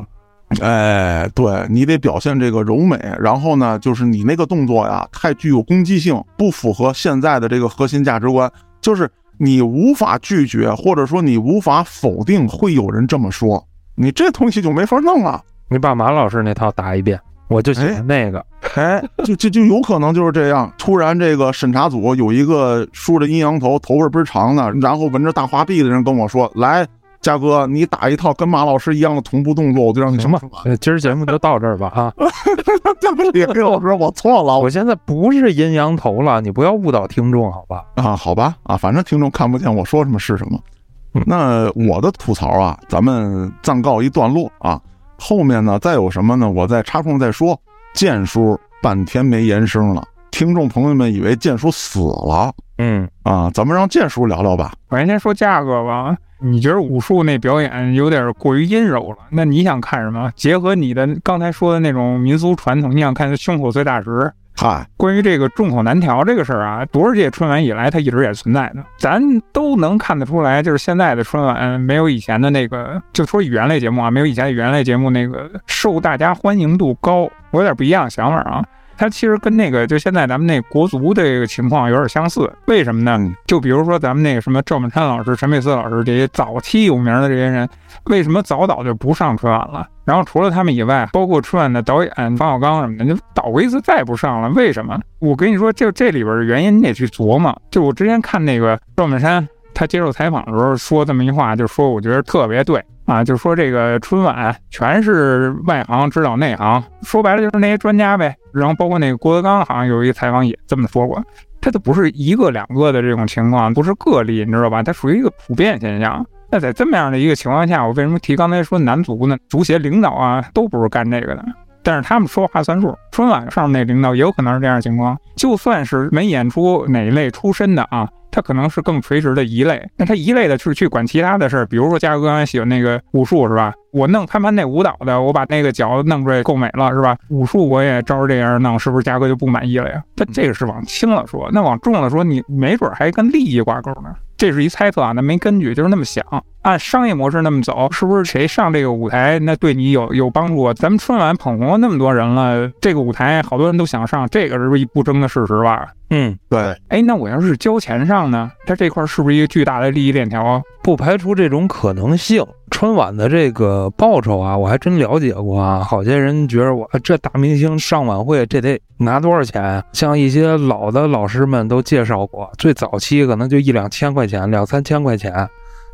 哎，对你得表现这个柔美，然后呢，就是你那个动作呀，太具有攻击性，不符合现在的这个核心价值观，就是你无法拒绝，或者说你无法否定，会有人这么说，你这东西就没法弄了。你把马老师那套打一遍，我就喜欢那个，哎，就就就有可能就是这样，突然这个审查组有一个梳着阴阳头，头发倍儿长的，然后纹着大花臂的人跟我说，来。嘉哥，你打一套跟马老师一样的同步动作，我就让你什么？今儿节目就到这儿吧，啊。对不起，黑老师，我错了，我现在不是阴阳头了，你不要误导听众，好吧？啊，好吧，啊，反正听众看不见我说什么是什么。那我的吐槽啊，咱们暂告一段落啊。后面呢，再有什么呢？我再插空再说。剑叔半天没言声了。听众朋友们以为剑叔死了，嗯啊，咱们让剑叔聊聊吧。我先说价格吧，你觉得武术那表演有点过于阴柔了？那你想看什么？结合你的刚才说的那种民俗传统，你想看胸口碎大石？嗨，关于这个众口难调这个事儿啊，多少届春晚以来，它一直也存在的，咱都能看得出来，就是现在的春晚没有以前的那个，就说语言类节目啊，没有以前的语言类节目那个受大家欢迎度高。我有点不一样想法啊，它其实跟那个就现在咱们那国足的这个情况有点相似。为什么呢？就比如说咱们那个什么赵本山老师、陈佩斯老师这些早期有名的这些人，为什么早早就不上春晚了？然后除了他们以外，包括春晚的导演冯小刚什么的，就倒过一次再不上了。为什么？我跟你说，就这里边的原因，你得去琢磨。就我之前看那个赵本山，他接受采访的时候说这么一句话，就说我觉得特别对啊，就说这个春晚全是外行指导内行，说白了就是那些专家呗。然后包括那个郭德纲好像有一个采访也这么说过，他都不是一个两个的这种情况，不是个例，你知道吧？它属于一个普遍现象。那在这么样的一个情况下，我为什么提刚才说男足呢？足协领导啊，都不是干这个的，但是他们说话算数。春晚上面那领导也有可能是这样情况，就算是没演出哪一类出身的啊，他可能是更垂直的一类。那他一类的是去管其他的事，比如说嘉哥刚才喜欢那个武术是吧？我弄他们那舞蹈的，我把那个脚弄出来够美了是吧？武术我也照着这样弄，是不是嘉哥就不满意了呀？他这个是往轻了说，那往重了说，你没准还跟利益挂钩呢。这是一猜测啊，那没根据，就是那么想。按商业模式那么走，是不是谁上这个舞台，那对你有有帮助？咱们春晚捧红了那么多人了，这个舞台好多人都想上，这个是不是一不争的事实吧？嗯，对。哎，那我要是交钱上呢？他这块是不是一个巨大的利益链条啊？不排除这种可能性。春晚的这个报酬啊，我还真了解过啊。好些人觉得我这大明星上晚会，这得拿多少钱？像一些老的老师们都介绍过，最早期可能就一两千块钱，两三千块钱，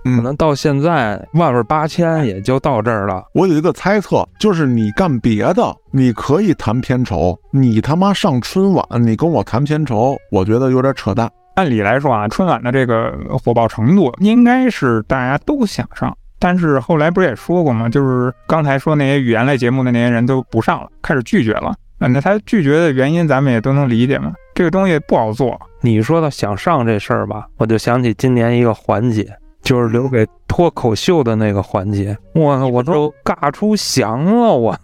可能到现在万万八千也就到这儿了。我有一个猜测，就是你干别的，你可以谈片酬，你他妈上春晚，你跟我谈片酬，我觉得有点扯淡。按理来说啊，春晚的这个火爆程度，应该是大家都想上。但是后来不是也说过吗？就是刚才说那些语言类节目的那些人都不上了，开始拒绝了。那他拒绝的原因咱们也都能理解嘛。这个东西不好做。你说到想上这事儿吧，我就想起今年一个环节，就是留给脱口秀的那个环节。我我都尬出翔了，我。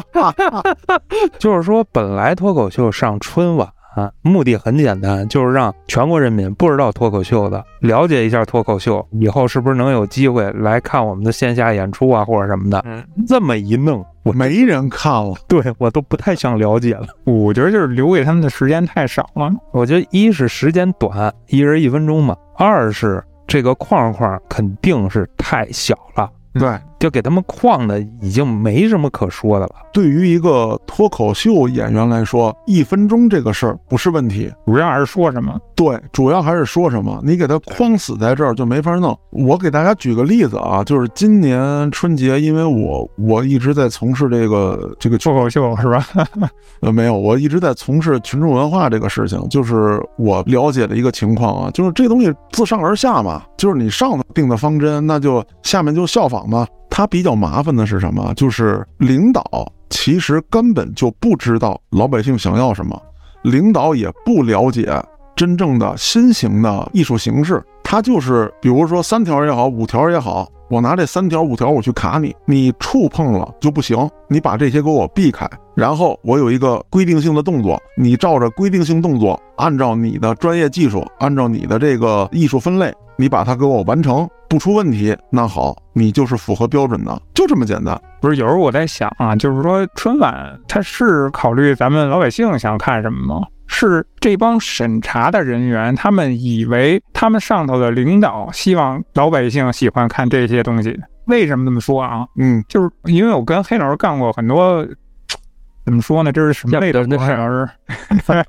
就是说，本来脱口秀上春晚。啊，目的很简单，就是让全国人民不知道脱口秀的了解一下脱口秀，以后是不是能有机会来看我们的线下演出啊，或者什么的？嗯，这么一弄，我没人看了，对我都不太想了解了。我觉得就是留给他们的时间太少了。我觉得一是时间短，一人一分钟嘛；二是这个框框肯定是太小了。对，就给他们框的已经没什么可说的了。对于一个脱口秀演员来说，一分钟这个事儿不是问题，主要还是说什么？对，主要还是说什么？你给他框死在这儿就没法弄。我给大家举个例子啊，就是今年春节，因为我我一直在从事这个这个脱口秀，是吧？呃，没有，我一直在从事群众文化这个事情。就是我了解的一个情况啊，就是这东西自上而下嘛，就是你上定的方针，那就下面就效仿嘛。它比较麻烦的是什么？就是领导其实根本就不知道老百姓想要什么，领导也不了解真正的新型的艺术形式。他就是比如说三条也好，五条也好，我拿这三条五条我去卡你，你触碰了就不行，你把这些给我避开。然后我有一个规定性的动作，你照着规定性动作，按照你的专业技术，按照你的这个艺术分类，你把它给我完成。不出问题，那好，你就是符合标准的，就这么简单。不是有时候我在想啊，就是说春晚它是考虑咱们老百姓想看什么吗？是这帮审查的人员，他们以为他们上头的领导希望老百姓喜欢看这些东西。为什么这么说啊？嗯，就是因为我跟黑老师干过很多。怎么说呢？这是什么类的？那是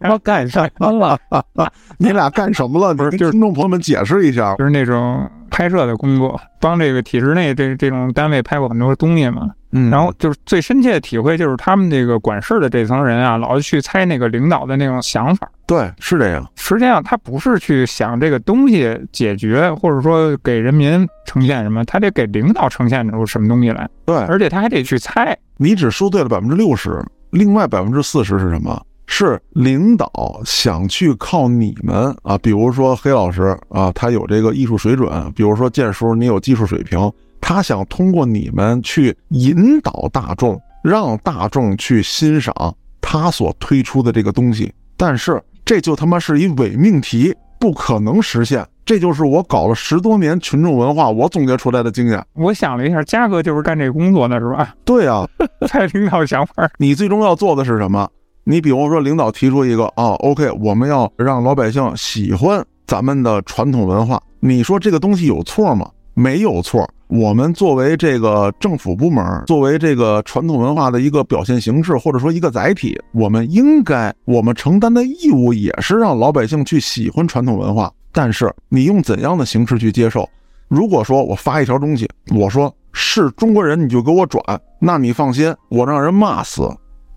我 干什么了？你俩干什么了？不是，就是听众朋友们解释一下，就是那种拍摄的工作，帮这个体制内这这种单位拍过很多东西嘛。嗯，然后就是最深切的体会，就是他们这个管事的这层人啊，老是去猜那个领导的那种想法。对，是这样。实际上他不是去想这个东西解决，或者说给人民呈现什么，他得给领导呈现出什么东西来。对，而且他还得去猜。你只说对了百分之六十。另外百分之四十是什么？是领导想去靠你们啊，比如说黑老师啊，他有这个艺术水准；比如说建叔，你有技术水平，他想通过你们去引导大众，让大众去欣赏他所推出的这个东西。但是这就他妈是一伪命题，不可能实现。这就是我搞了十多年群众文化，我总结出来的经验。我想了一下，嘉哥就是干这工作的，是吧？对啊，太领导想法。你最终要做的是什么？你比如说，领导提出一个啊，OK，我们要让老百姓喜欢咱们的传统文化。你说这个东西有错吗？没有错。我们作为这个政府部门，作为这个传统文化的一个表现形式，或者说一个载体，我们应该，我们承担的义务也是让老百姓去喜欢传统文化。但是你用怎样的形式去接受？如果说我发一条东西，我说是中国人，你就给我转，那你放心，我让人骂死。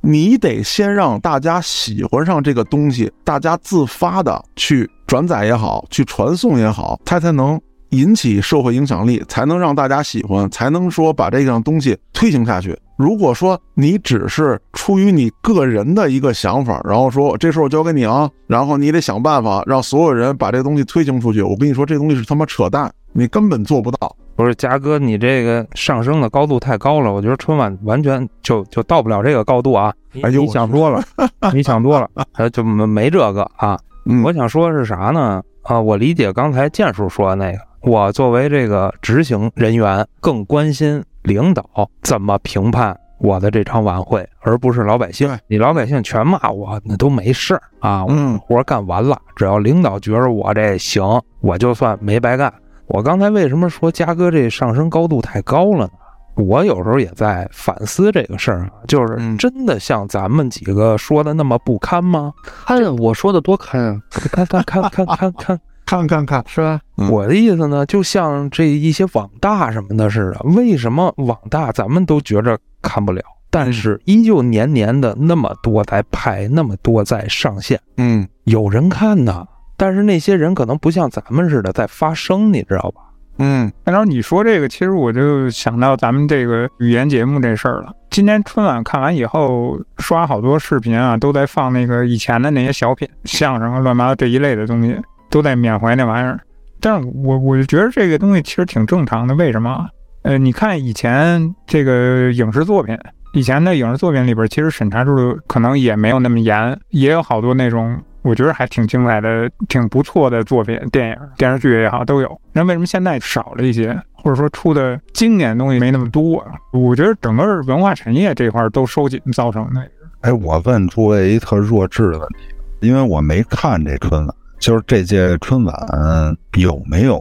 你得先让大家喜欢上这个东西，大家自发的去转载也好，去传送也好，它才能引起社会影响力，才能让大家喜欢，才能说把这样东西推行下去。如果说你只是出于你个人的一个想法，然后说这事我交给你啊，然后你得想办法让所有人把这东西推行出去，我跟你说这东西是他妈扯淡，你根本做不到。不是嘉哥，你这个上升的高度太高了，我觉得春晚完全就就到不了这个高度啊！你想多了，你想多了，呃，就没没这个啊。我想说是啥呢？啊，我理解刚才建叔说的那个，我作为这个执行人员，更关心领导怎么评判我的这场晚会，而不是老百姓。你老百姓全骂我，那都没事儿啊。嗯，活干完了，只要领导觉着我这行，我就算没白干。我刚才为什么说嘉哥这上升高度太高了呢？我有时候也在反思这个事儿啊，就是真的像咱们几个说的那么不堪吗？看我说的多堪啊！看看看看看看 看看看，是吧？我的意思呢，就像这一些网大什么的似的，为什么网大咱们都觉着看不了，但是依旧年年的那么多在拍，那么多在上线，嗯，有人看呢。但是那些人可能不像咱们似的在发声，你知道吧？嗯，然后你说这个，其实我就想到咱们这个语言节目这事儿了。今年春晚看完以后，刷好多视频啊，都在放那个以前的那些小品、相声啊、乱七八这一类的东西，都在缅怀那玩意儿。但是我我就觉得这个东西其实挺正常的。为什么？呃，你看以前这个影视作品，以前的影视作品里边，其实审查制度可能也没有那么严，也有好多那种。我觉得还挺精彩的，挺不错的作品，电影、电视剧也好都有。那为什么现在少了一些，或者说出的经典东西没那么多啊？我觉得整个文化产业这块都收紧造成的。哎，我问诸位一特弱智的问题，因为我没看这春晚，就是这届春晚有没有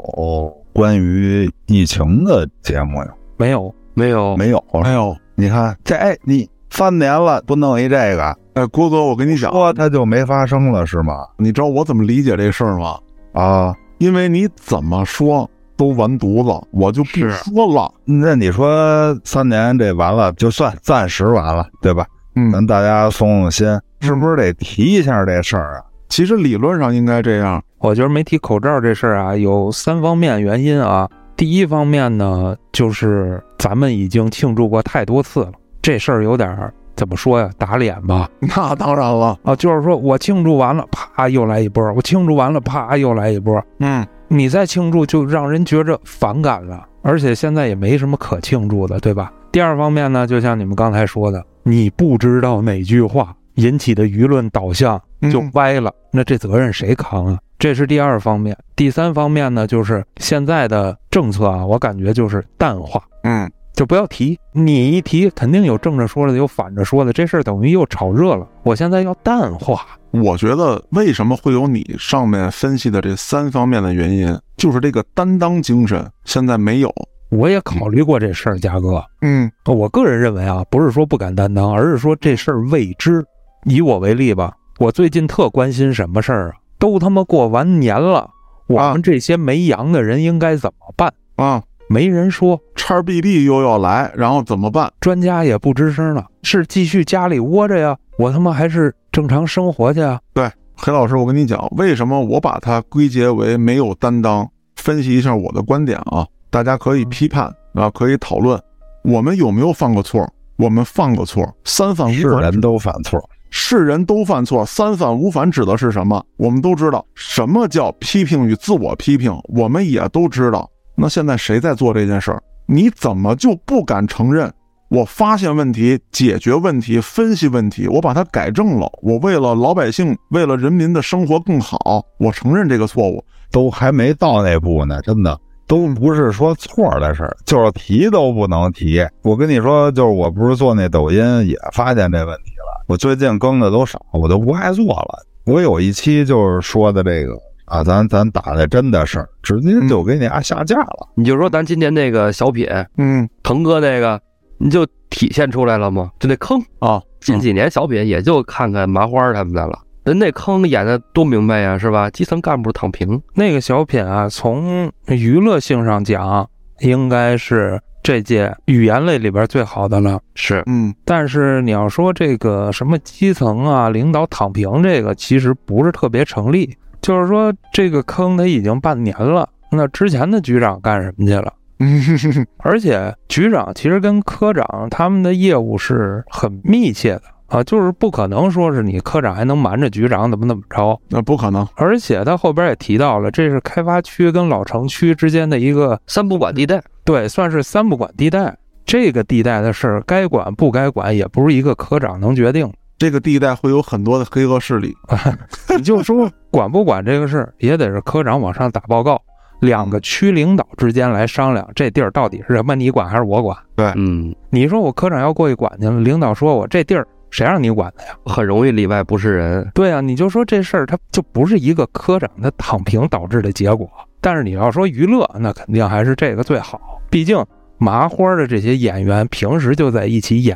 关于疫情的节目呀？没有，没有，没有，没有。你看这，哎，你三年了不弄一这个？哎，郭哥，我跟你讲，说他就没发生了是吗？你知道我怎么理解这事儿吗？啊，因为你怎么说都完犊子，我就不说了。那你说三年这完了，就算暂时完了，对吧？嗯，咱大家松松心，是不是得提一下这事儿啊？其实理论上应该这样。我觉得没提口罩这事儿啊，有三方面原因啊。第一方面呢，就是咱们已经庆祝过太多次了，这事儿有点儿。怎么说呀？打脸吧？那当然了啊！就是说我庆祝完了，啪又来一波；我庆祝完了，啪又来一波。嗯，你再庆祝就让人觉着反感了，而且现在也没什么可庆祝的，对吧？第二方面呢，就像你们刚才说的，你不知道哪句话引起的舆论导向就歪了，那这责任谁扛啊？这是第二方面。第三方面呢，就是现在的政策啊，我感觉就是淡化。嗯。就不要提，你一提肯定有正着说的，有反着说的，这事儿等于又炒热了。我现在要淡化。我觉得为什么会有你上面分析的这三方面的原因，就是这个担当精神现在没有。我也考虑过这事儿，嘉哥。嗯，我个人认为啊，不是说不敢担当，而是说这事儿未知。以我为例吧，我最近特关心什么事儿啊？都他妈过完年了，我们这些没阳的人应该怎么办啊？没人说叉 B B 又要来，然后怎么办？专家也不吱声了。是继续家里窝着呀，我他妈还是正常生活去啊？对，黑老师，我跟你讲，为什么我把它归结为没有担当？分析一下我的观点啊，大家可以批判啊，可以讨论，我们有没有犯过错？我们犯过错，三犯是人都犯错，是人都犯错，三犯五反指的是什么？我们都知道什么叫批评与自我批评，我们也都知道。那现在谁在做这件事儿？你怎么就不敢承认？我发现问题，解决问题，分析问题，我把它改正了。我为了老百姓，为了人民的生活更好，我承认这个错误，都还没到那步呢。真的都不是说错的事儿，就是提都不能提。我跟你说，就是我不是做那抖音也发现这问题了。我最近更的都少，我都不爱做了。我有一期就是说的这个啊，咱咱打的真的是直接就给你啊下架了。你就说咱今年那个小品，嗯，腾哥那个。你就体现出来了吗？就那坑啊！近几年小品也就看看麻花他们的了，人那坑演的多明白呀，是吧？基层干部躺平，那个小品啊，从娱乐性上讲，应该是这届语言类里边最好的了。是，嗯。但是你要说这个什么基层啊，领导躺平，这个其实不是特别成立。就是说这个坑他已经半年了，那之前的局长干什么去了？而且局长其实跟科长他们的业务是很密切的啊，就是不可能说是你科长还能瞒着局长怎么怎么着，那不可能。而且他后边也提到了，这是开发区跟老城区之间的一个三不管地带，对，算是三不管地带。这个地带的事儿该管不该管，也不是一个科长能决定。这个地带会有很多的黑恶势力，你就说管不管这个事儿，也得是科长往上打报告。两个区领导之间来商量，这地儿到底是什么？你管还是我管？对，嗯，你说我科长要过去管去了，领导说我这地儿谁让你管的呀？很容易里外不是人。对啊，你就说这事儿，它就不是一个科长他躺平导致的结果。但是你要说娱乐，那肯定还是这个最好，毕竟。麻花的这些演员平时就在一起演，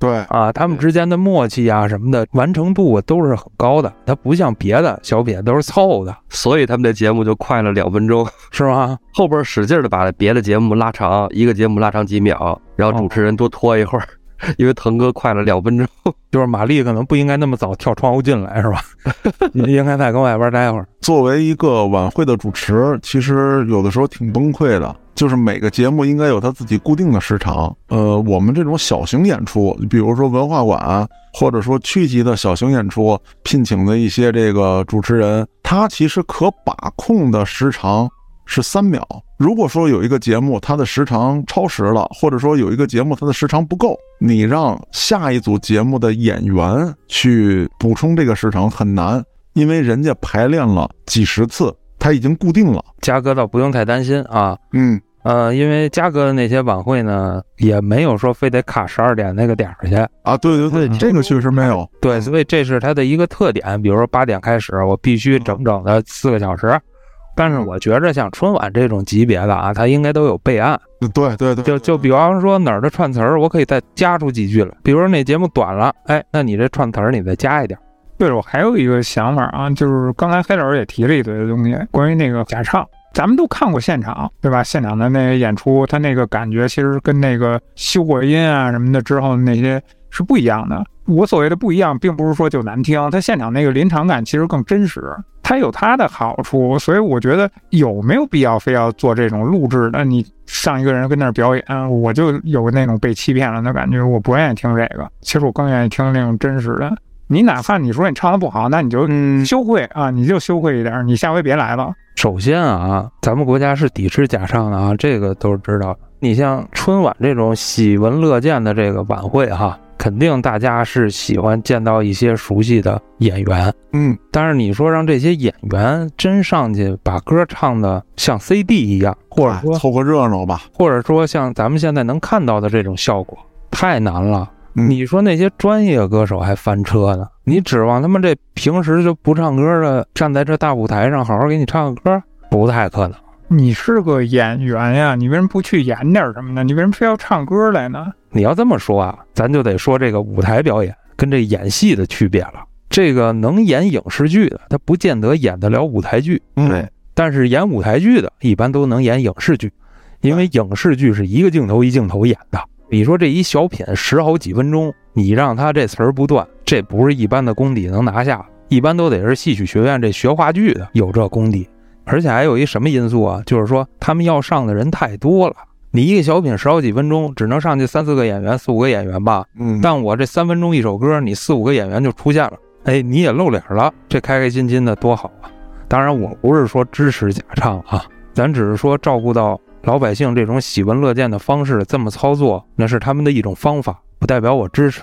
对啊，他们之间的默契啊什么的完成度都是很高的。他不像别的小品都是凑的，所以他们的节目就快了两分钟，是吗？后边使劲的把别的节目拉长，一个节目拉长几秒，然后主持人多拖一会儿，因为腾哥快了两分钟，就是马丽可能不应该那么早跳窗户进来，是吧？你应该再跟外边待会儿。作为一个晚会的主持，其实有的时候挺崩溃的。就是每个节目应该有它自己固定的时长。呃，我们这种小型演出，比如说文化馆，或者说区级的小型演出，聘请的一些这个主持人，他其实可把控的时长是三秒。如果说有一个节目它的时长超时了，或者说有一个节目它的时长不够，你让下一组节目的演员去补充这个时长很难，因为人家排练了几十次。他已经固定了，嘉哥倒不用太担心啊。嗯呃，因为嘉哥的那些晚会呢，也没有说非得卡十二点那个点儿去啊。对对对，这个确实没有。对，所以这是他的一个特点。比如说八点开始，我必须整整的四个小时。但是我觉着像春晚这种级别的啊，它应该都有备案。对对对，就就比方说哪儿的串词儿，我可以再加出几句来。比如说那节目短了，哎，那你这串词儿你再加一点。对了，我还有一个想法啊，就是刚才黑老师也提了一堆的东西，关于那个假唱，咱们都看过现场，对吧？现场的那个演出，他那个感觉其实跟那个修过音啊什么的之后那些是不一样的。我所谓的不一样，并不是说就难听，他现场那个临场感其实更真实，它有它的好处。所以我觉得有没有必要非要做这种录制的？你上一个人跟那儿表演，我就有那种被欺骗了的感觉，我不愿意听这个。其实我更愿意听那种真实的。你哪怕你说你唱的不好，那你就羞愧啊，你就羞愧一点，你下回别来了。首先啊，咱们国家是抵制假唱的啊，这个都是知道。你像春晚这种喜闻乐见的这个晚会哈，肯定大家是喜欢见到一些熟悉的演员。嗯，但是你说让这些演员真上去把歌唱的像 CD 一样，或者说凑个热闹吧，或者说像咱们现在能看到的这种效果，太难了。你说那些专业歌手还翻车呢？你指望他们这平时就不唱歌的站在这大舞台上好好给你唱个歌，不太可能。你是个演员呀，你为什么不去演点什么呢？你为什么非要唱歌来呢？你要这么说啊，咱就得说这个舞台表演跟这演戏的区别了。这个能演影视剧的，他不见得演得了舞台剧。对，但是演舞台剧的，一般都能演影视剧，因为影视剧是一个镜头一镜头演的。你说这一小品十好几分钟，你让他这词儿不断，这不是一般的功底能拿下，一般都得是戏曲学院这学话剧的有这功底。而且还有一什么因素啊？就是说他们要上的人太多了，你一个小品十好几分钟，只能上去三四个演员、四五个演员吧？嗯，但我这三分钟一首歌，你四五个演员就出现了，哎，你也露脸了，这开开心心的多好啊！当然，我不是说支持假唱啊，咱只是说照顾到老百姓这种喜闻乐见的方式，这么操作那是他们的一种方法，不代表我支持。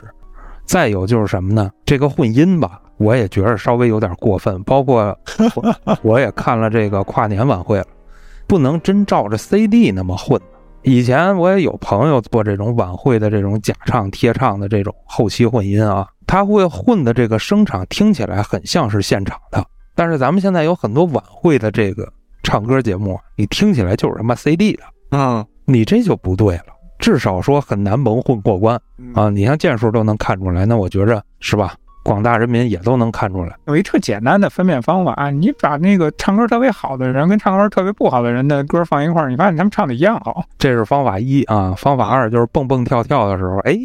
再有就是什么呢？这个混音吧，我也觉得稍微有点过分。包括 我也看了这个跨年晚会了，不能真照着 CD 那么混。以前我也有朋友做这种晚会的这种假唱贴唱的这种后期混音啊，他会混的这个声场听起来很像是现场的。但是咱们现在有很多晚会的这个唱歌节目，你听起来就是他妈 CD 的，啊，你这就不对了。至少说很难蒙混过关啊！你像剑术都能看出来，那我觉着是吧？广大人民也都能看出来。有一特简单的分辨方法，啊你把那个唱歌特别好的人跟唱歌特别不好的人的歌放一块儿，你发现他们唱的一样好。这是方法一啊。方法二就是蹦蹦跳跳的时候，哎，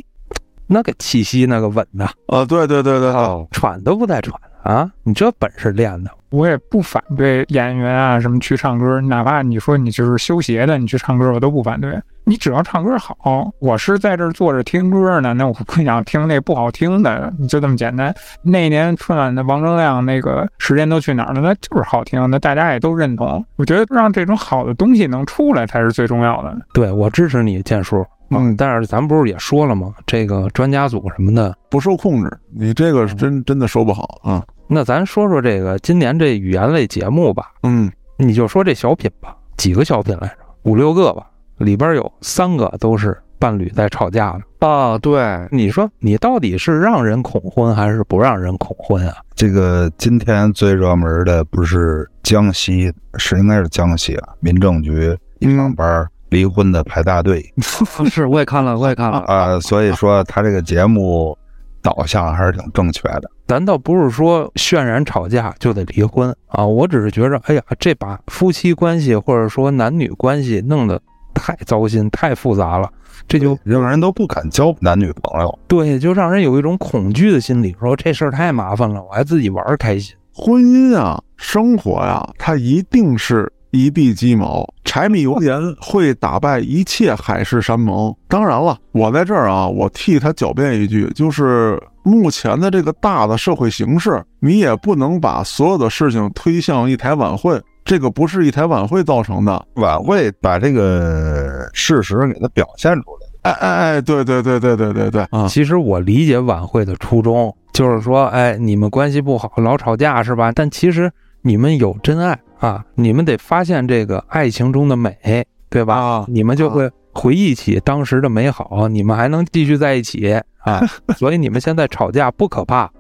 那个气息那个稳呐啊，对对对对，喘都不带喘啊！你这本事练的。我也不反对演员啊什么去唱歌，哪怕你说你就是修鞋的，你去唱歌我都不反对。你只要唱歌好，我是在这儿坐着听歌呢，那我不想听那不好听的，就这么简单。那年春晚的王铮亮那个时间都去哪儿了？那就是好听，那大家也都认同。我觉得让这种好的东西能出来才是最重要的。对我支持你建叔，嗯，但是咱不是也说了吗？这个专家组什么的不受控制，你这个真真的说不好啊。那咱说说这个今年这语言类节目吧，嗯，你就说这小品吧，几个小品来着？五六个吧。里边有三个都是伴侣在吵架的啊！对，你说你到底是让人恐婚还是不让人恐婚啊？这个今天最热门的不是江西，是应该是江西啊，民政局一上班离婚的排大队。是，我也看了，我也看了啊。所以说他这个节目导向还是挺正确的。咱倒不是说渲染吵架就得离婚啊，我只是觉着，哎呀，这把夫妻关系或者说男女关系弄得。太糟心，太复杂了，这就让人都不敢交男女朋友。对，就让人有一种恐惧的心理，说这事儿太麻烦了，我还自己玩开心。婚姻啊，生活呀，它一定是一地鸡毛，柴米油盐会打败一切海誓山盟。当然了，我在这儿啊，我替他狡辩一句，就是目前的这个大的社会形势，你也不能把所有的事情推向一台晚会。这个不是一台晚会造成的，晚会把这个事实给它表现出来。哎哎哎，对对对对对对对啊！其实我理解晚会的初衷，就是说，哎，你们关系不好，老吵架是吧？但其实你们有真爱啊，你们得发现这个爱情中的美，对吧？啊，你们就会回忆起当时的美好，你们还能继续在一起啊。所以你们现在吵架不可怕，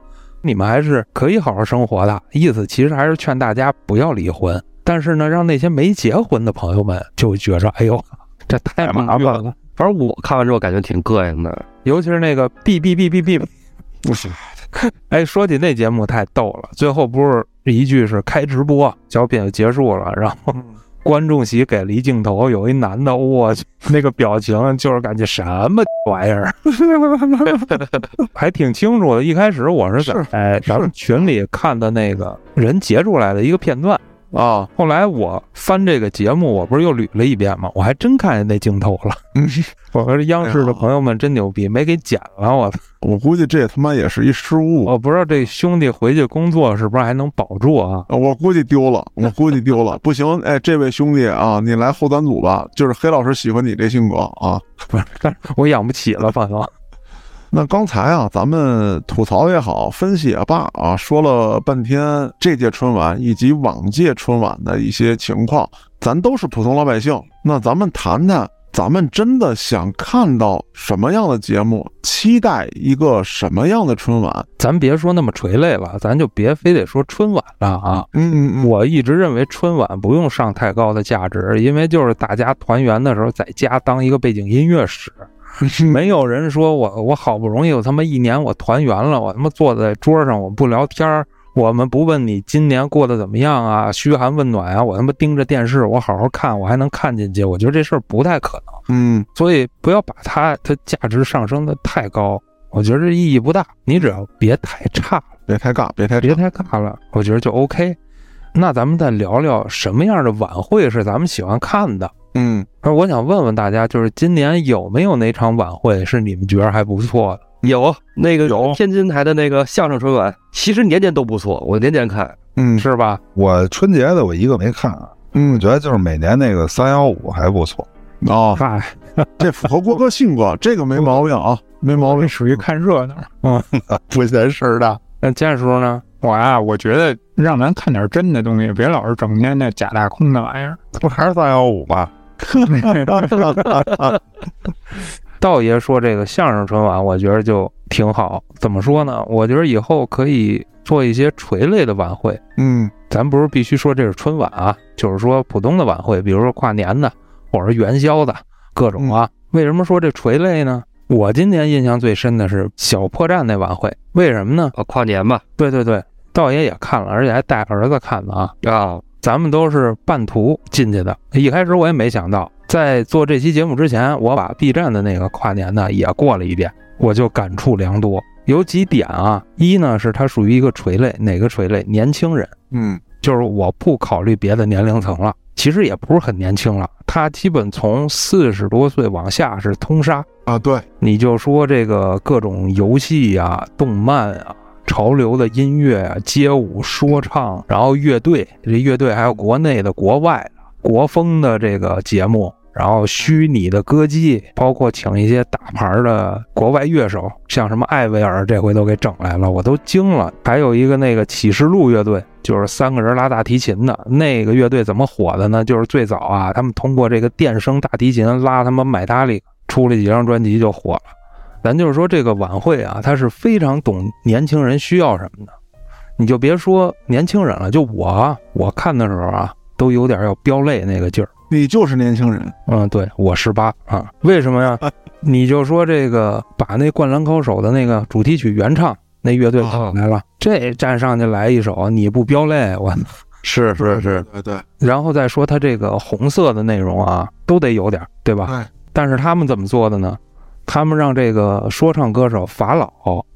你们还是可以好好生活的。意思其实还是劝大家不要离婚。但是呢，让那些没结婚的朋友们就觉着，哎呦，这太麻烦了。反正我看完之后感觉挺膈应的，尤其是那个 B B B B B，不行。哎，说起那节目太逗了，最后不是一句是开直播，小品就结束了，然后 观众席给了一镜头，有一男的，我去，那个表情就是感觉什么玩意儿，还挺清楚的。一开始我是在哎咱们群里看的那个人截出来的一个片段。啊！后来我翻这个节目，我不是又捋了一遍吗？我还真看见那镜头了。我说央视的朋友们真牛逼，没给剪了。我我估计这他妈也是一失误。我不知道这兄弟回去工作是不是还能保住啊？我估计丢了，我估计丢了。不行，哎，这位兄弟啊，你来后端组吧。就是黑老师喜欢你这性格啊，不是，我养不起了，反正。那刚才啊，咱们吐槽也好，分析也罢啊，说了半天这届春晚以及往届春晚的一些情况，咱都是普通老百姓。那咱们谈谈，咱们真的想看到什么样的节目，期待一个什么样的春晚？咱别说那么垂泪了，咱就别非得说春晚了啊。嗯嗯嗯，我一直认为春晚不用上太高的价值，因为就是大家团圆的时候，在家当一个背景音乐使。没有人说我我好不容易我他妈一年我团圆了，我他妈坐在桌上我不聊天儿，我们不问你今年过得怎么样啊，嘘寒问暖啊，我他妈盯着电视我好好看，我还能看进去，我觉得这事儿不太可能。嗯，所以不要把它它价值上升的太高，我觉得这意义不大。你只要别太差，别太尬，别太别太尬了，我觉得就 OK。那咱们再聊聊什么样的晚会是咱们喜欢看的。嗯，而我想问问大家，就是今年有没有哪场晚会是你们觉得还不错的？有那个有天津台的那个相声春晚，其实年年都不错，我年年看。嗯，是吧？我春节的我一个没看啊，嗯我觉得就是每年那个三幺五还不错。哦，嗨，这符合郭哥性格，这个没毛病啊，没毛病。属于看热闹。嗯 不嫌事儿大。那建叔呢？我啊，我觉得让咱看点真的东西，别老是整天那假大空的玩意儿。不还是三幺五吗？道爷说这个相声春晚，我觉得就挺好。怎么说呢？我觉得以后可以做一些垂类的晚会。嗯咱不是必须说这是春晚啊，就是说普通的晚会，比如说跨年的，或者是元宵的，各种啊。为什么说这垂类呢？我今年印象最深的是小破站那晚会，为什么呢？啊，跨年吧，对对对，道爷也看了，而且还带儿子看的啊。啊，咱们都是半途进去的。一开始我也没想到，在做这期节目之前，我把 B 站的那个跨年呢也过了一遍，我就感触良多。有几点啊，一呢是它属于一个垂类，哪个垂类？年轻人，嗯就是我不考虑别的年龄层了，其实也不是很年轻了，它基本从四十多岁往下是通杀。啊，对，你就说这个各种游戏呀、动漫啊、潮流的音乐啊、街舞、说唱，然后乐队，这乐队还有国内的、国外的、国风的这个节目，然后虚拟的歌姬，包括请一些大牌的国外乐手，像什么艾薇儿，这回都给整来了，我都惊了。还有一个那个启示录乐队，就是三个人拉大提琴的那个乐队，怎么火的呢？就是最早啊，他们通过这个电声大提琴拉他们买大力。出了几张专辑就火了，咱就是说这个晚会啊，他是非常懂年轻人需要什么的。你就别说年轻人了，就我啊，我看的时候啊，都有点要飙泪那个劲儿。你就是年轻人。嗯，对我十八啊，为什么呀？你就说这个把那《灌篮高手》的那个主题曲原唱那乐队跑来了，这站上去来一首，你不飙泪我。是是是，对对然后再说他这个红色的内容啊，都得有点儿，对吧？对，但是他们怎么做的呢？他们让这个说唱歌手法老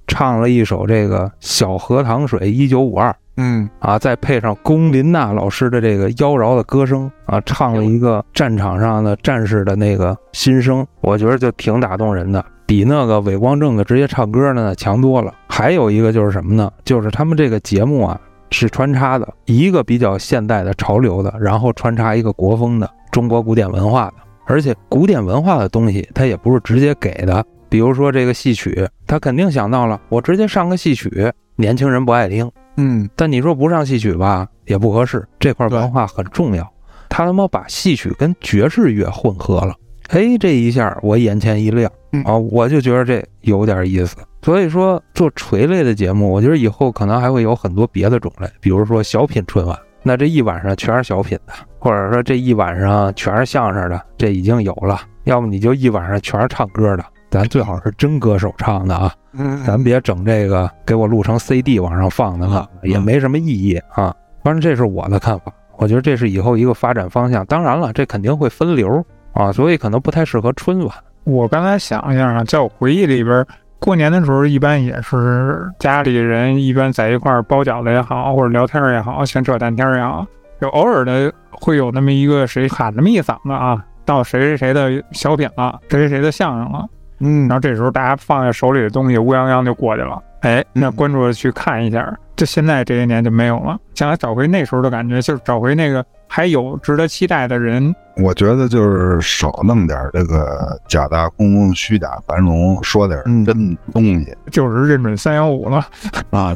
唱了一首这个《小荷塘水一九五二》嗯啊，再配上龚琳娜老师的这个妖娆的歌声啊，唱了一个战场上的战士的那个心声，我觉得就挺打动人的，比那个伪光正的直接唱歌的呢强多了。还有一个就是什么呢？就是他们这个节目啊是穿插的，一个比较现代的潮流的，然后穿插一个国风的中国古典文化的。而且古典文化的东西，它也不是直接给的。比如说这个戏曲，他肯定想到了，我直接上个戏曲，年轻人不爱听。嗯但你说不上戏曲吧，也不合适。这块文化很重要，他他妈把戏曲跟爵士乐混合了。哎，这一下我眼前一亮嗯啊，我就觉得这有点意思。所以说做垂类的节目，我觉得以后可能还会有很多别的种类，比如说小品春晚，那这一晚上全是小品的，或者说这一晚上全是相声的，这已经有了。要么你就一晚上全是唱歌的，咱最好是真歌手唱的啊。嗯，咱别整这个给我录成 CD 往上放的了，也没什么意义啊。反正这是我的看法，我觉得这是以后一个发展方向。当然了，这肯定会分流啊，所以可能不太适合春晚。我刚才想一下啊，在我回忆里边，过年的时候一般也是家里人一般在一块儿包饺子也好，或者聊天也好，闲扯淡天也好，就偶尔的会有那么一个谁喊那么一嗓子啊，到谁谁谁的小品了，谁谁谁的相声了，嗯然后这时候大家放下手里的东西，乌泱泱就过去了。哎，那关注的去看一下，就现在这些年就没有了。想来找回那时候的感觉，就是找回那个还有值得期待的人。我觉得就是少弄点这个假大空、虚假繁荣，说点嗯真东西。就是认准三幺五了，啊，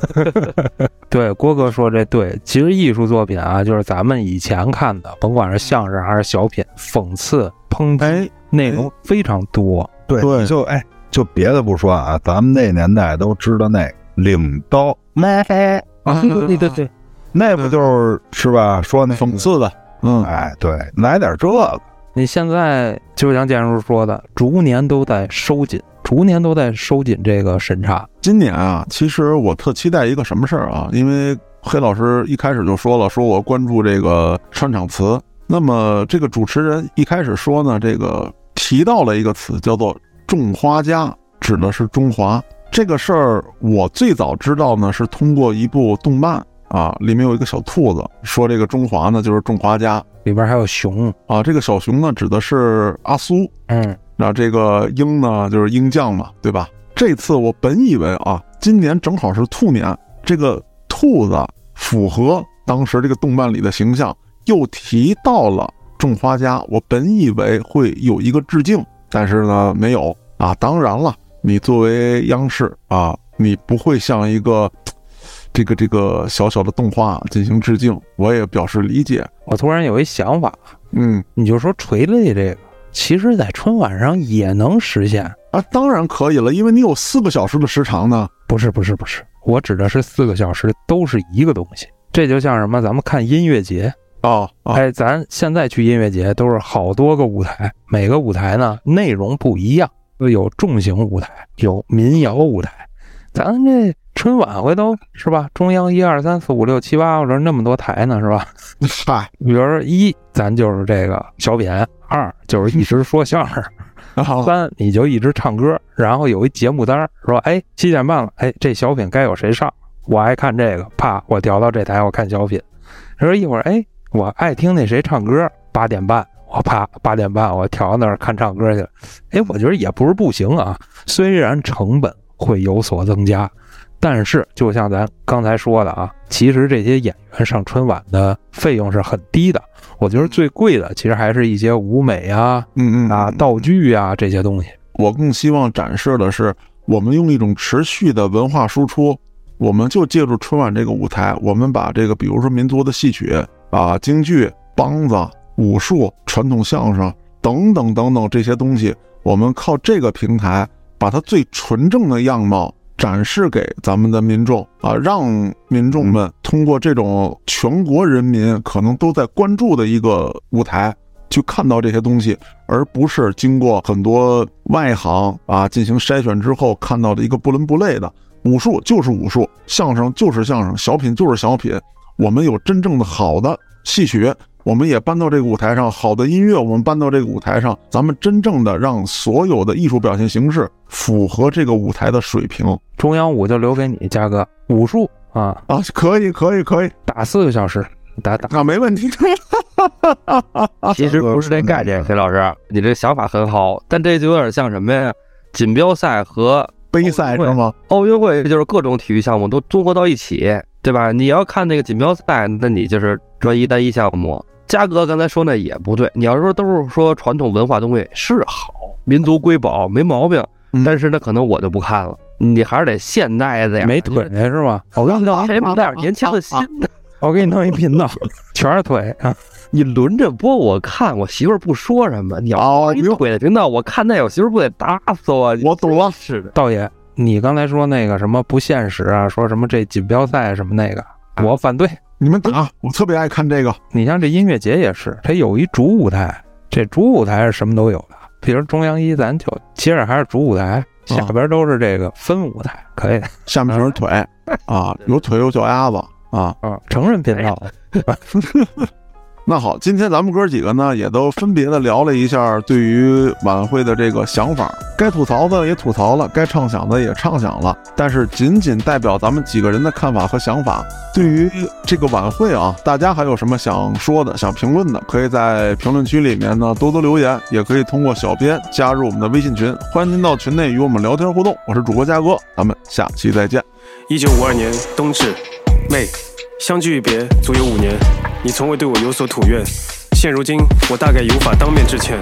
对，郭哥说这对，其实艺术作品啊，就是咱们以前看的，甭管是相声还是小品，讽刺、抨击哎，内容非常多。对，对就哎，就别的不说啊，咱们那年代都知道那领刀，啊，对对对，那不就是是吧？说那讽，刺的，嗯，哎，对，来点这个，你现在就像建叔说的，逐年都在收紧，逐年都在收紧这个审查。今年啊，其实我特期待一个什么事儿啊？因为黑老师一开始就说了，说我关注这个串场词。那么这个主持人一开始说呢，这个提到了一个词叫做“种花家”，指的是中华。这个事儿我最早知道呢，是通过一部动漫啊，里面有一个小兔子，说这个中华呢就是种花家，里边还有熊啊。这个小熊呢指的是阿苏，嗯，那这个鹰呢就是鹰将嘛，对吧？这次我本以为啊，今年正好是兔年，这个兔子符合当时这个动漫里的形象，又提到了种花家，我本以为会有一个致敬，但是呢没有啊。当然了，你作为央视啊，你不会像一个。这个这个小小的动画进行致敬，我也表示理解。我突然有一想法，嗯，你就说锤泪这个，其实在春晚上也能实现啊，当然可以了，因为你有四个小时的时长呢。不是不是不是，我指的是四个小时都是一个东西。这就像什么，咱们看音乐节哦，哎，咱现在去音乐节都是好多个舞台，每个舞台呢内容不一样，有重型舞台，有民谣舞台，咱这。春晚回头是吧？中央一二三四五六七八，我这那么多台呢，是吧？嗨，比如说一，咱就是这个小品；二就是一直说相声；三你就一直唱歌。然后有一节目单说，哎，七点半了，哎，这小品该有谁上？我爱看这个，啪，我调到这台，我看小品。说一会儿，哎，我爱听那谁唱歌，八点半，我啪，八点半我调到那儿看唱歌去了。哎，我觉得也不是不行啊，虽然成本会有所增加。但是，就像咱刚才说的啊，其实这些演员上春晚的费用是很低的。我觉得最贵的，其实还是一些舞美啊，嗯嗯啊，道具啊这些东西。我更希望展示的是，我们用一种持续的文化输出，我们就借助春晚这个舞台，我们把这个，比如说民族的戏曲啊、京剧、梆子、武术、传统相声等等等等这些东西，我们靠这个平台，把它最纯正的样貌。展示给咱们的民众啊，让民众们通过这种全国人民可能都在关注的一个舞台，去看到这些东西，而不是经过很多外行啊进行筛选之后看到的一个不伦不类的武术就是武术，相声就是相声，小品就是小品。我们有真正的好的戏曲。我们也搬到这个舞台上，好的音乐，我们搬到这个舞台上，咱们真正的让所有的艺术表现形式符合这个舞台的水平。中央舞就留给你，嘉哥，武术啊啊，可以可以可以，打四个小时，打打啊，没问题。其实不是这概念，崔老师，你这想法很好，但这就有点像什么呀？锦标赛和杯赛是吗？奥运会就是各种体育项目都综合到一起，对吧？你要看那个锦标赛，那你就是专一单一项目。嘉哥刚才说那也不对，你要说都是说传统文化东西是好，民族瑰宝没毛病，但是那可能我就不看了，你还是得现代的呀，没腿是吧？我告诉你还带点年轻的心，我给你弄一频道，全是腿啊！你轮着播我看，我媳妇儿不说什么，你要一腿的频道，我看那我媳妇儿不得打死我？我懂了，是的，道爷，你刚才说那个什么不现实啊，说什么这锦标赛什么那个，我反对。你们打，我特别爱看这个。你像这音乐节也是，它有一主舞台，这主舞台是什么都有的。比如中央一，咱就接着还是主舞台，下边都是这个分舞台，可以。下面全是腿 啊，有腿有脚丫子啊啊，成人频道。那好，今天咱们哥几个呢，也都分别的聊了一下对于晚会的这个想法，该吐槽的也吐槽了，该畅想的也畅想了。但是仅仅代表咱们几个人的看法和想法。对于这个晚会啊，大家还有什么想说的、想评论的，可以在评论区里面呢多多留言，也可以通过小编加入我们的微信群，欢迎您到群内与我们聊天互动。我是主播嘉哥，咱们下期再见。一九五二年冬至，妹。相距一别足有五年，你从未对我有所吐怨。现如今，我大概也无法当面致歉。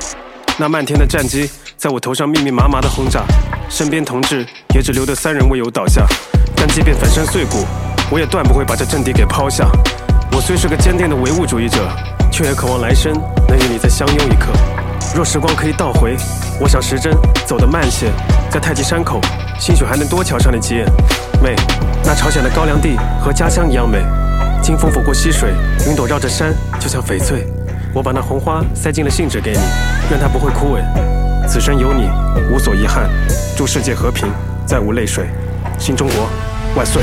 那漫天的战机在我头上密密麻麻的轰炸，身边同志也只留得三人未有倒下。但即便粉身碎骨，我也断不会把这阵地给抛下。我虽是个坚定的唯物主义者，却也渴望来生能与你再相拥一刻。若时光可以倒回，我想时针走得慢些，在太极山口，兴许还能多瞧上你几眼。妹，那朝鲜的高粱地和家乡一样美。清风拂过溪水，云朵绕着山，就像翡翠。我把那红花塞进了信纸给你，愿它不会枯萎。此生有你，无所遗憾。祝世界和平，再无泪水。新中国，万岁！